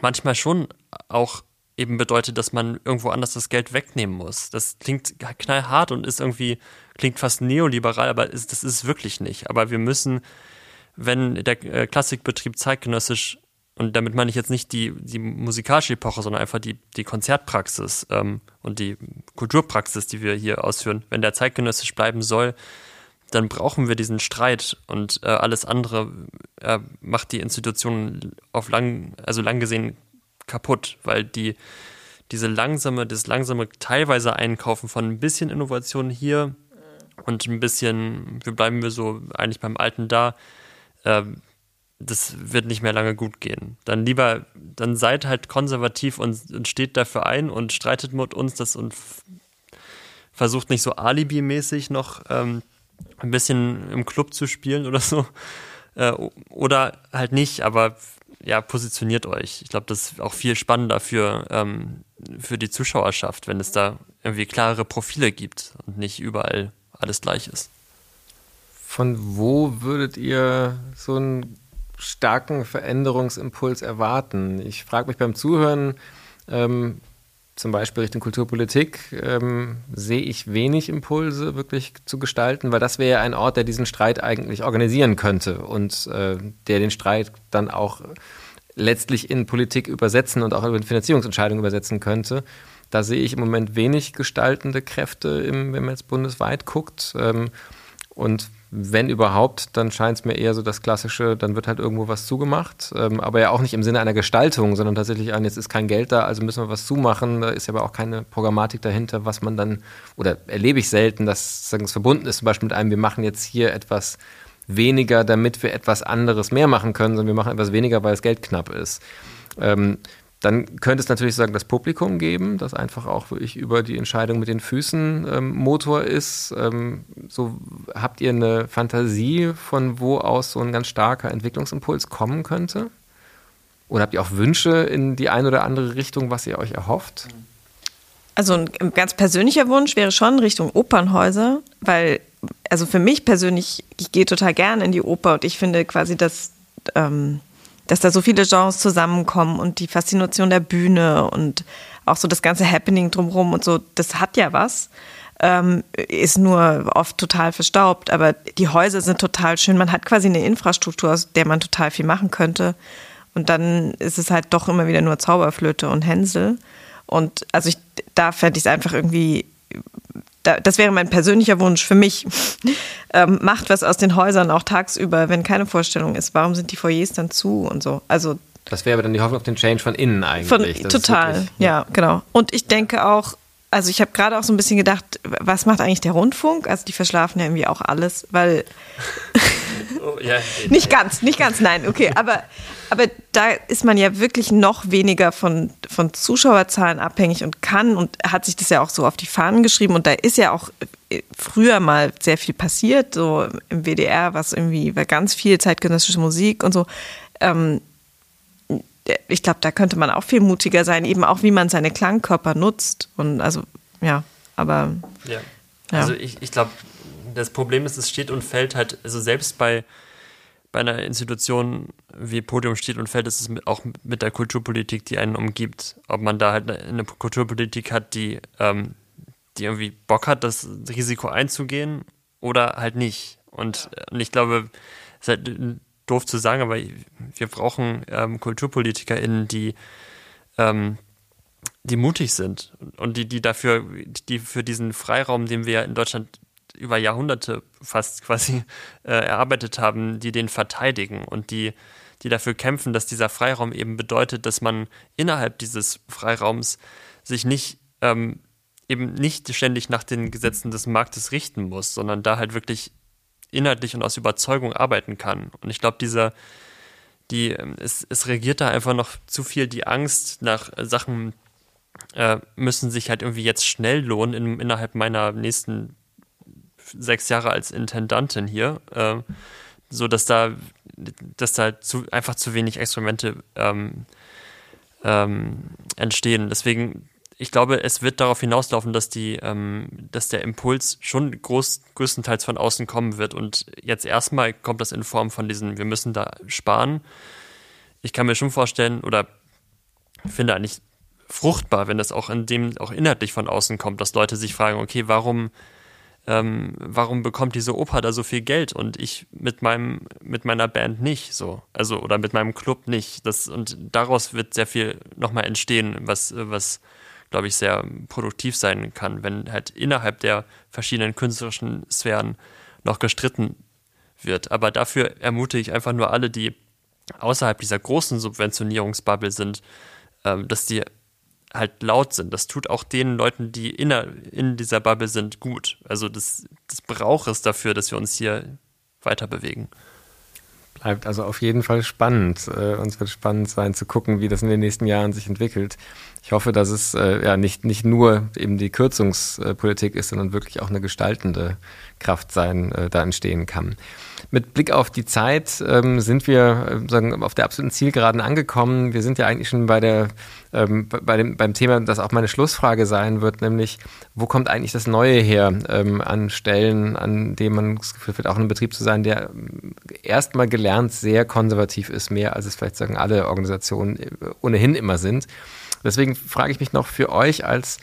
manchmal schon auch eben bedeutet, dass man irgendwo anders das Geld wegnehmen muss. Das klingt knallhart und ist irgendwie, klingt fast neoliberal, aber ist, das ist wirklich nicht. Aber wir müssen, wenn der äh, Klassikbetrieb zeitgenössisch, und damit meine ich jetzt nicht die, die musikalische Epoche, sondern einfach die, die Konzertpraxis ähm, und die Kulturpraxis, die wir hier ausführen, wenn der zeitgenössisch bleiben soll, dann brauchen wir diesen Streit und äh, alles andere äh, macht die Institution auf lang, also lang gesehen kaputt, weil die diese langsame, das langsame teilweise Einkaufen von ein bisschen Innovation hier und ein bisschen, wir bleiben wir so eigentlich beim Alten da, äh, das wird nicht mehr lange gut gehen. Dann lieber, dann seid halt konservativ und, und steht dafür ein und streitet mit uns das und versucht nicht so alibi-mäßig noch ähm, ein bisschen im Club zu spielen oder so. Äh, oder halt nicht, aber ja, positioniert euch. Ich glaube, das ist auch viel spannender für, ähm, für die Zuschauerschaft, wenn es da irgendwie klarere Profile gibt und nicht überall alles gleich ist. Von wo würdet ihr so einen starken Veränderungsimpuls erwarten? Ich frage mich beim Zuhören, ähm, zum Beispiel Richtung Kulturpolitik, ähm, sehe ich wenig Impulse wirklich zu gestalten, weil das wäre ein Ort, der diesen Streit eigentlich organisieren könnte und äh, der den Streit dann auch letztlich in Politik übersetzen und auch in Finanzierungsentscheidungen übersetzen könnte. Da sehe ich im Moment wenig gestaltende Kräfte, im, wenn man jetzt bundesweit guckt. Ähm, und wenn überhaupt, dann scheint es mir eher so das Klassische, dann wird halt irgendwo was zugemacht. Ähm, aber ja auch nicht im Sinne einer Gestaltung, sondern tatsächlich ein, jetzt ist kein Geld da, also müssen wir was zumachen. Da ist ja aber auch keine Programmatik dahinter, was man dann, oder erlebe ich selten, dass es verbunden ist, zum Beispiel mit einem, wir machen jetzt hier etwas weniger, damit wir etwas anderes mehr machen können, sondern wir machen etwas weniger, weil das Geld knapp ist. Ähm, Dann könnte es natürlich sagen, das Publikum geben, das einfach auch wirklich über die Entscheidung mit den Füßen ähm, Motor ist. Ähm, so habt ihr eine Fantasie, von wo aus so ein ganz starker Entwicklungsimpuls kommen könnte? Oder habt ihr auch Wünsche in die eine oder andere Richtung, was ihr euch erhofft? Also ein ganz persönlicher Wunsch wäre schon Richtung Opernhäuser, weil, also für mich persönlich, ich gehe total gerne in die Oper und ich finde quasi, dass ähm, dass da so viele Genres zusammenkommen und die Faszination der Bühne und auch so das ganze Happening drumherum und so, das hat ja was. Ähm, ist nur oft total verstaubt, aber die Häuser sind total schön. Man hat quasi eine Infrastruktur, aus der man total viel machen könnte. Und dann ist es halt doch immer wieder nur Zauberflöte und Hänsel. Und also ich, da fände ich es einfach irgendwie das wäre mein persönlicher Wunsch für mich. ähm, macht was aus den Häusern auch tagsüber, wenn keine Vorstellung ist. Warum sind die Foyers dann zu und so? Also das wäre aber dann die Hoffnung auf den Change von innen eigentlich. Von, total, wirklich, ja. ja, genau. Und ich denke auch, also ich habe gerade auch so ein bisschen gedacht, was macht eigentlich der Rundfunk? Also die verschlafen ja irgendwie auch alles, weil oh, ja, nicht ganz, nicht ganz, nein, okay, aber aber da ist man ja wirklich noch weniger von, von Zuschauerzahlen abhängig und kann und hat sich das ja auch so auf die Fahnen geschrieben. Und da ist ja auch äh, früher mal sehr viel passiert, so im WDR, was irgendwie war ganz viel zeitgenössische Musik und so. Ähm, ich glaube, da könnte man auch viel mutiger sein, eben auch wie man seine Klangkörper nutzt. Und also, ja, aber. Ja. ja. Also ich, ich glaube, das Problem ist, es steht und fällt halt, also selbst bei bei einer Institution wie Podium steht und fällt, ist es auch mit der Kulturpolitik, die einen umgibt. Ob man da halt eine Kulturpolitik hat, die, ähm, die irgendwie Bock hat, das Risiko einzugehen oder halt nicht. Und, ja. und ich glaube, es ist halt doof zu sagen, aber wir brauchen ähm, KulturpolitikerInnen, die, ähm, die mutig sind und die, die dafür, die für diesen Freiraum, den wir in Deutschland über Jahrhunderte fast quasi äh, erarbeitet haben, die den verteidigen und die, die dafür kämpfen, dass dieser Freiraum eben bedeutet, dass man innerhalb dieses Freiraums sich nicht ähm, eben nicht ständig nach den Gesetzen des Marktes richten muss, sondern da halt wirklich inhaltlich und aus Überzeugung arbeiten kann. Und ich glaube, dieser, die, ähm, es, es regiert da einfach noch zu viel die Angst nach Sachen, äh, müssen sich halt irgendwie jetzt schnell lohnen in, innerhalb meiner nächsten sechs Jahre als Intendantin hier, äh, so dass da, dass da zu, einfach zu wenig Experimente ähm, ähm, entstehen. Deswegen, ich glaube, es wird darauf hinauslaufen, dass die, ähm, dass der Impuls schon groß, größtenteils von außen kommen wird. Und jetzt erstmal kommt das in Form von diesen, wir müssen da sparen. Ich kann mir schon vorstellen, oder finde eigentlich fruchtbar, wenn das auch in dem, auch inhaltlich von außen kommt, dass Leute sich fragen, okay, warum ähm, warum bekommt diese Oper da so viel Geld und ich mit meinem, mit meiner Band nicht so, also oder mit meinem Club nicht. Das, und daraus wird sehr viel nochmal entstehen, was, was glaube ich, sehr produktiv sein kann, wenn halt innerhalb der verschiedenen künstlerischen Sphären noch gestritten wird. Aber dafür ermutige ich einfach nur alle, die außerhalb dieser großen Subventionierungsbubble sind, ähm, dass die halt laut sind. Das tut auch den Leuten, die in, in dieser Bubble sind, gut. Also das, das braucht es dafür, dass wir uns hier weiter bewegen. Bleibt also auf jeden Fall spannend. Äh, uns wird spannend sein zu gucken, wie das in den nächsten Jahren sich entwickelt. Ich hoffe, dass es äh, ja nicht, nicht nur eben die Kürzungspolitik ist, sondern wirklich auch eine gestaltende Kraft sein, äh, da entstehen kann. Mit Blick auf die Zeit ähm, sind wir äh, sagen, auf der absoluten Zielgeraden angekommen. Wir sind ja eigentlich schon bei der ähm, bei dem, beim Thema, das auch meine Schlussfrage sein wird, nämlich wo kommt eigentlich das Neue her ähm, an Stellen, an denen man das Gefühl hat, auch ein Betrieb zu sein, der ähm, erstmal gelernt sehr konservativ ist, mehr als es vielleicht sagen alle Organisationen äh, ohnehin immer sind. Deswegen frage ich mich noch für euch als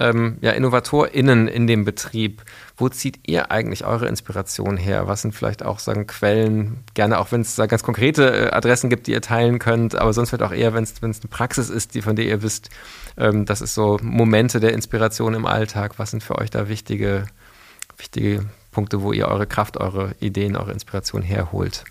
ähm, ja, InnovatorInnen in dem Betrieb, wo zieht ihr eigentlich eure Inspiration her? Was sind vielleicht auch sagen Quellen, gerne auch wenn es da ganz konkrete äh, Adressen gibt, die ihr teilen könnt, aber sonst vielleicht auch eher, wenn es eine Praxis ist, die, von der ihr wisst, ähm, das ist so Momente der Inspiration im Alltag. Was sind für euch da wichtige, wichtige Punkte, wo ihr eure Kraft, eure Ideen, eure Inspiration herholt?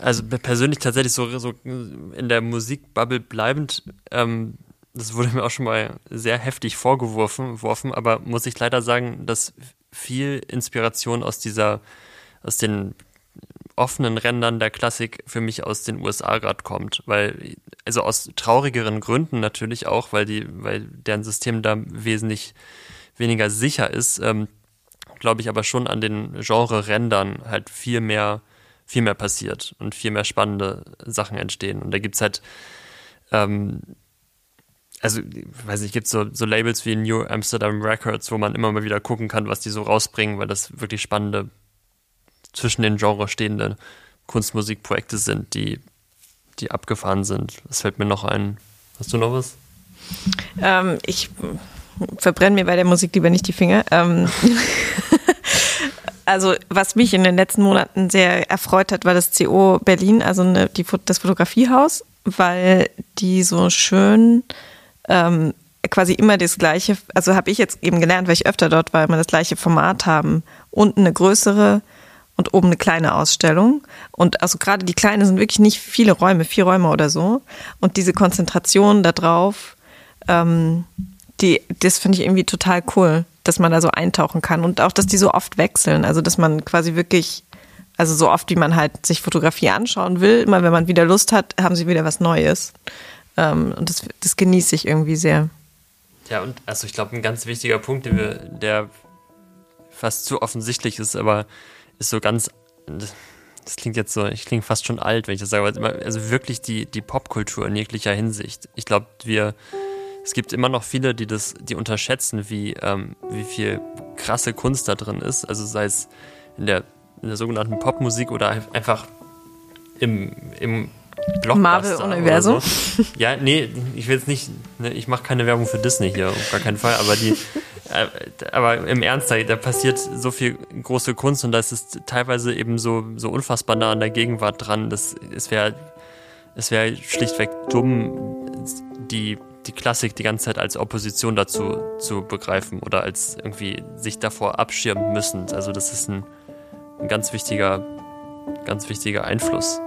Also persönlich tatsächlich so, so in der Musikbubble bleibend, ähm, das wurde mir auch schon mal sehr heftig vorgeworfen, worfen, aber muss ich leider sagen, dass viel Inspiration aus dieser, aus den offenen Rändern der Klassik für mich aus den USA gerade kommt, weil also aus traurigeren Gründen natürlich auch, weil die, weil deren System da wesentlich weniger sicher ist, ähm, glaube ich aber schon an den Genre-Rändern halt viel mehr, viel mehr passiert und viel mehr spannende Sachen entstehen. Und da gibt's halt ähm, also, weiß nicht, gibt so, so Labels wie New Amsterdam Records, wo man immer mal wieder gucken kann, was die so rausbringen, weil das wirklich spannende, zwischen den Genres stehende Kunstmusikprojekte sind, die, die abgefahren sind. Was fällt mir noch ein? Hast du noch was? Ähm, ich verbrenne mir bei der Musik lieber nicht die Finger. Ähm also was mich in den letzten Monaten sehr erfreut hat, war das CO Berlin, also eine, die, das Fotografiehaus, weil die so schön ähm, quasi immer das gleiche, also habe ich jetzt eben gelernt, weil ich öfter dort war, immer das gleiche Format haben. Unten eine größere und oben eine kleine Ausstellung. Und also gerade die kleine sind wirklich nicht viele Räume, vier Räume oder so. Und diese Konzentration da drauf, ähm, die, das finde ich irgendwie total cool, dass man da so eintauchen kann. Und auch, dass die so oft wechseln. Also, dass man quasi wirklich, also so oft, wie man halt sich Fotografie anschauen will, immer wenn man wieder Lust hat, haben sie wieder was Neues. Ähm, und das, das genieße ich irgendwie sehr. Ja, und also ich glaube, ein ganz wichtiger Punkt, wir, der fast zu offensichtlich ist, aber ist so ganz, das klingt jetzt so, ich klinge fast schon alt, wenn ich das sage, aber also wirklich die, die Popkultur in jeglicher Hinsicht. Ich glaube, wir, es gibt immer noch viele, die das, die unterschätzen, wie, ähm, wie viel krasse Kunst da drin ist. Also sei es in der, in der sogenannten Popmusik oder einfach im, im Marvel-Universum. So. Ja, nee, ich will jetzt nicht, ne, ich mache keine Werbung für Disney hier, auf gar keinen Fall, aber die, äh, aber im Ernst, da, da, passiert so viel große Kunst und das ist teilweise eben so, so unfassbar nah an der Gegenwart dran, dass es wäre, es wäre schlichtweg dumm, die, die Klassik die ganze Zeit als Opposition dazu zu begreifen oder als irgendwie sich davor abschirmen müssen. Also das ist ein, ein ganz wichtiger, ganz wichtiger Einfluss.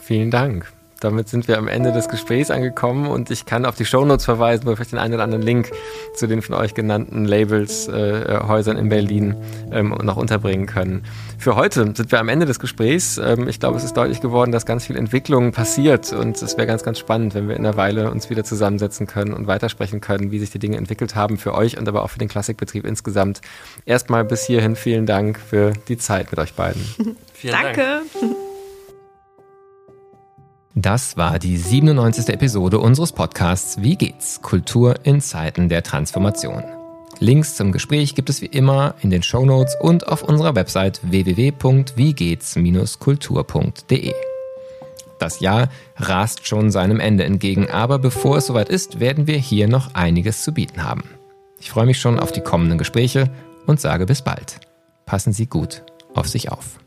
Vielen Dank. Damit sind wir am Ende des Gesprächs angekommen und ich kann auf die Shownotes verweisen, wo wir vielleicht den einen oder anderen Link zu den von euch genannten Labels, äh, Häusern in Berlin ähm, noch unterbringen können. Für heute sind wir am Ende des Gesprächs. Ähm, ich glaube, es ist deutlich geworden, dass ganz viel Entwicklung passiert und es wäre ganz, ganz spannend, wenn wir in einer Weile uns wieder zusammensetzen können und weitersprechen können, wie sich die Dinge entwickelt haben für euch und aber auch für den Klassikbetrieb insgesamt. Erstmal bis hierhin vielen Dank für die Zeit mit euch beiden. Vielen Danke. Dank. Das war die 97. Episode unseres Podcasts Wie geht's? Kultur in Zeiten der Transformation. Links zum Gespräch gibt es wie immer in den Show Notes und auf unserer Website www.wiegehts-kultur.de. Das Jahr rast schon seinem Ende entgegen, aber bevor es soweit ist, werden wir hier noch einiges zu bieten haben. Ich freue mich schon auf die kommenden Gespräche und sage bis bald. Passen Sie gut auf sich auf.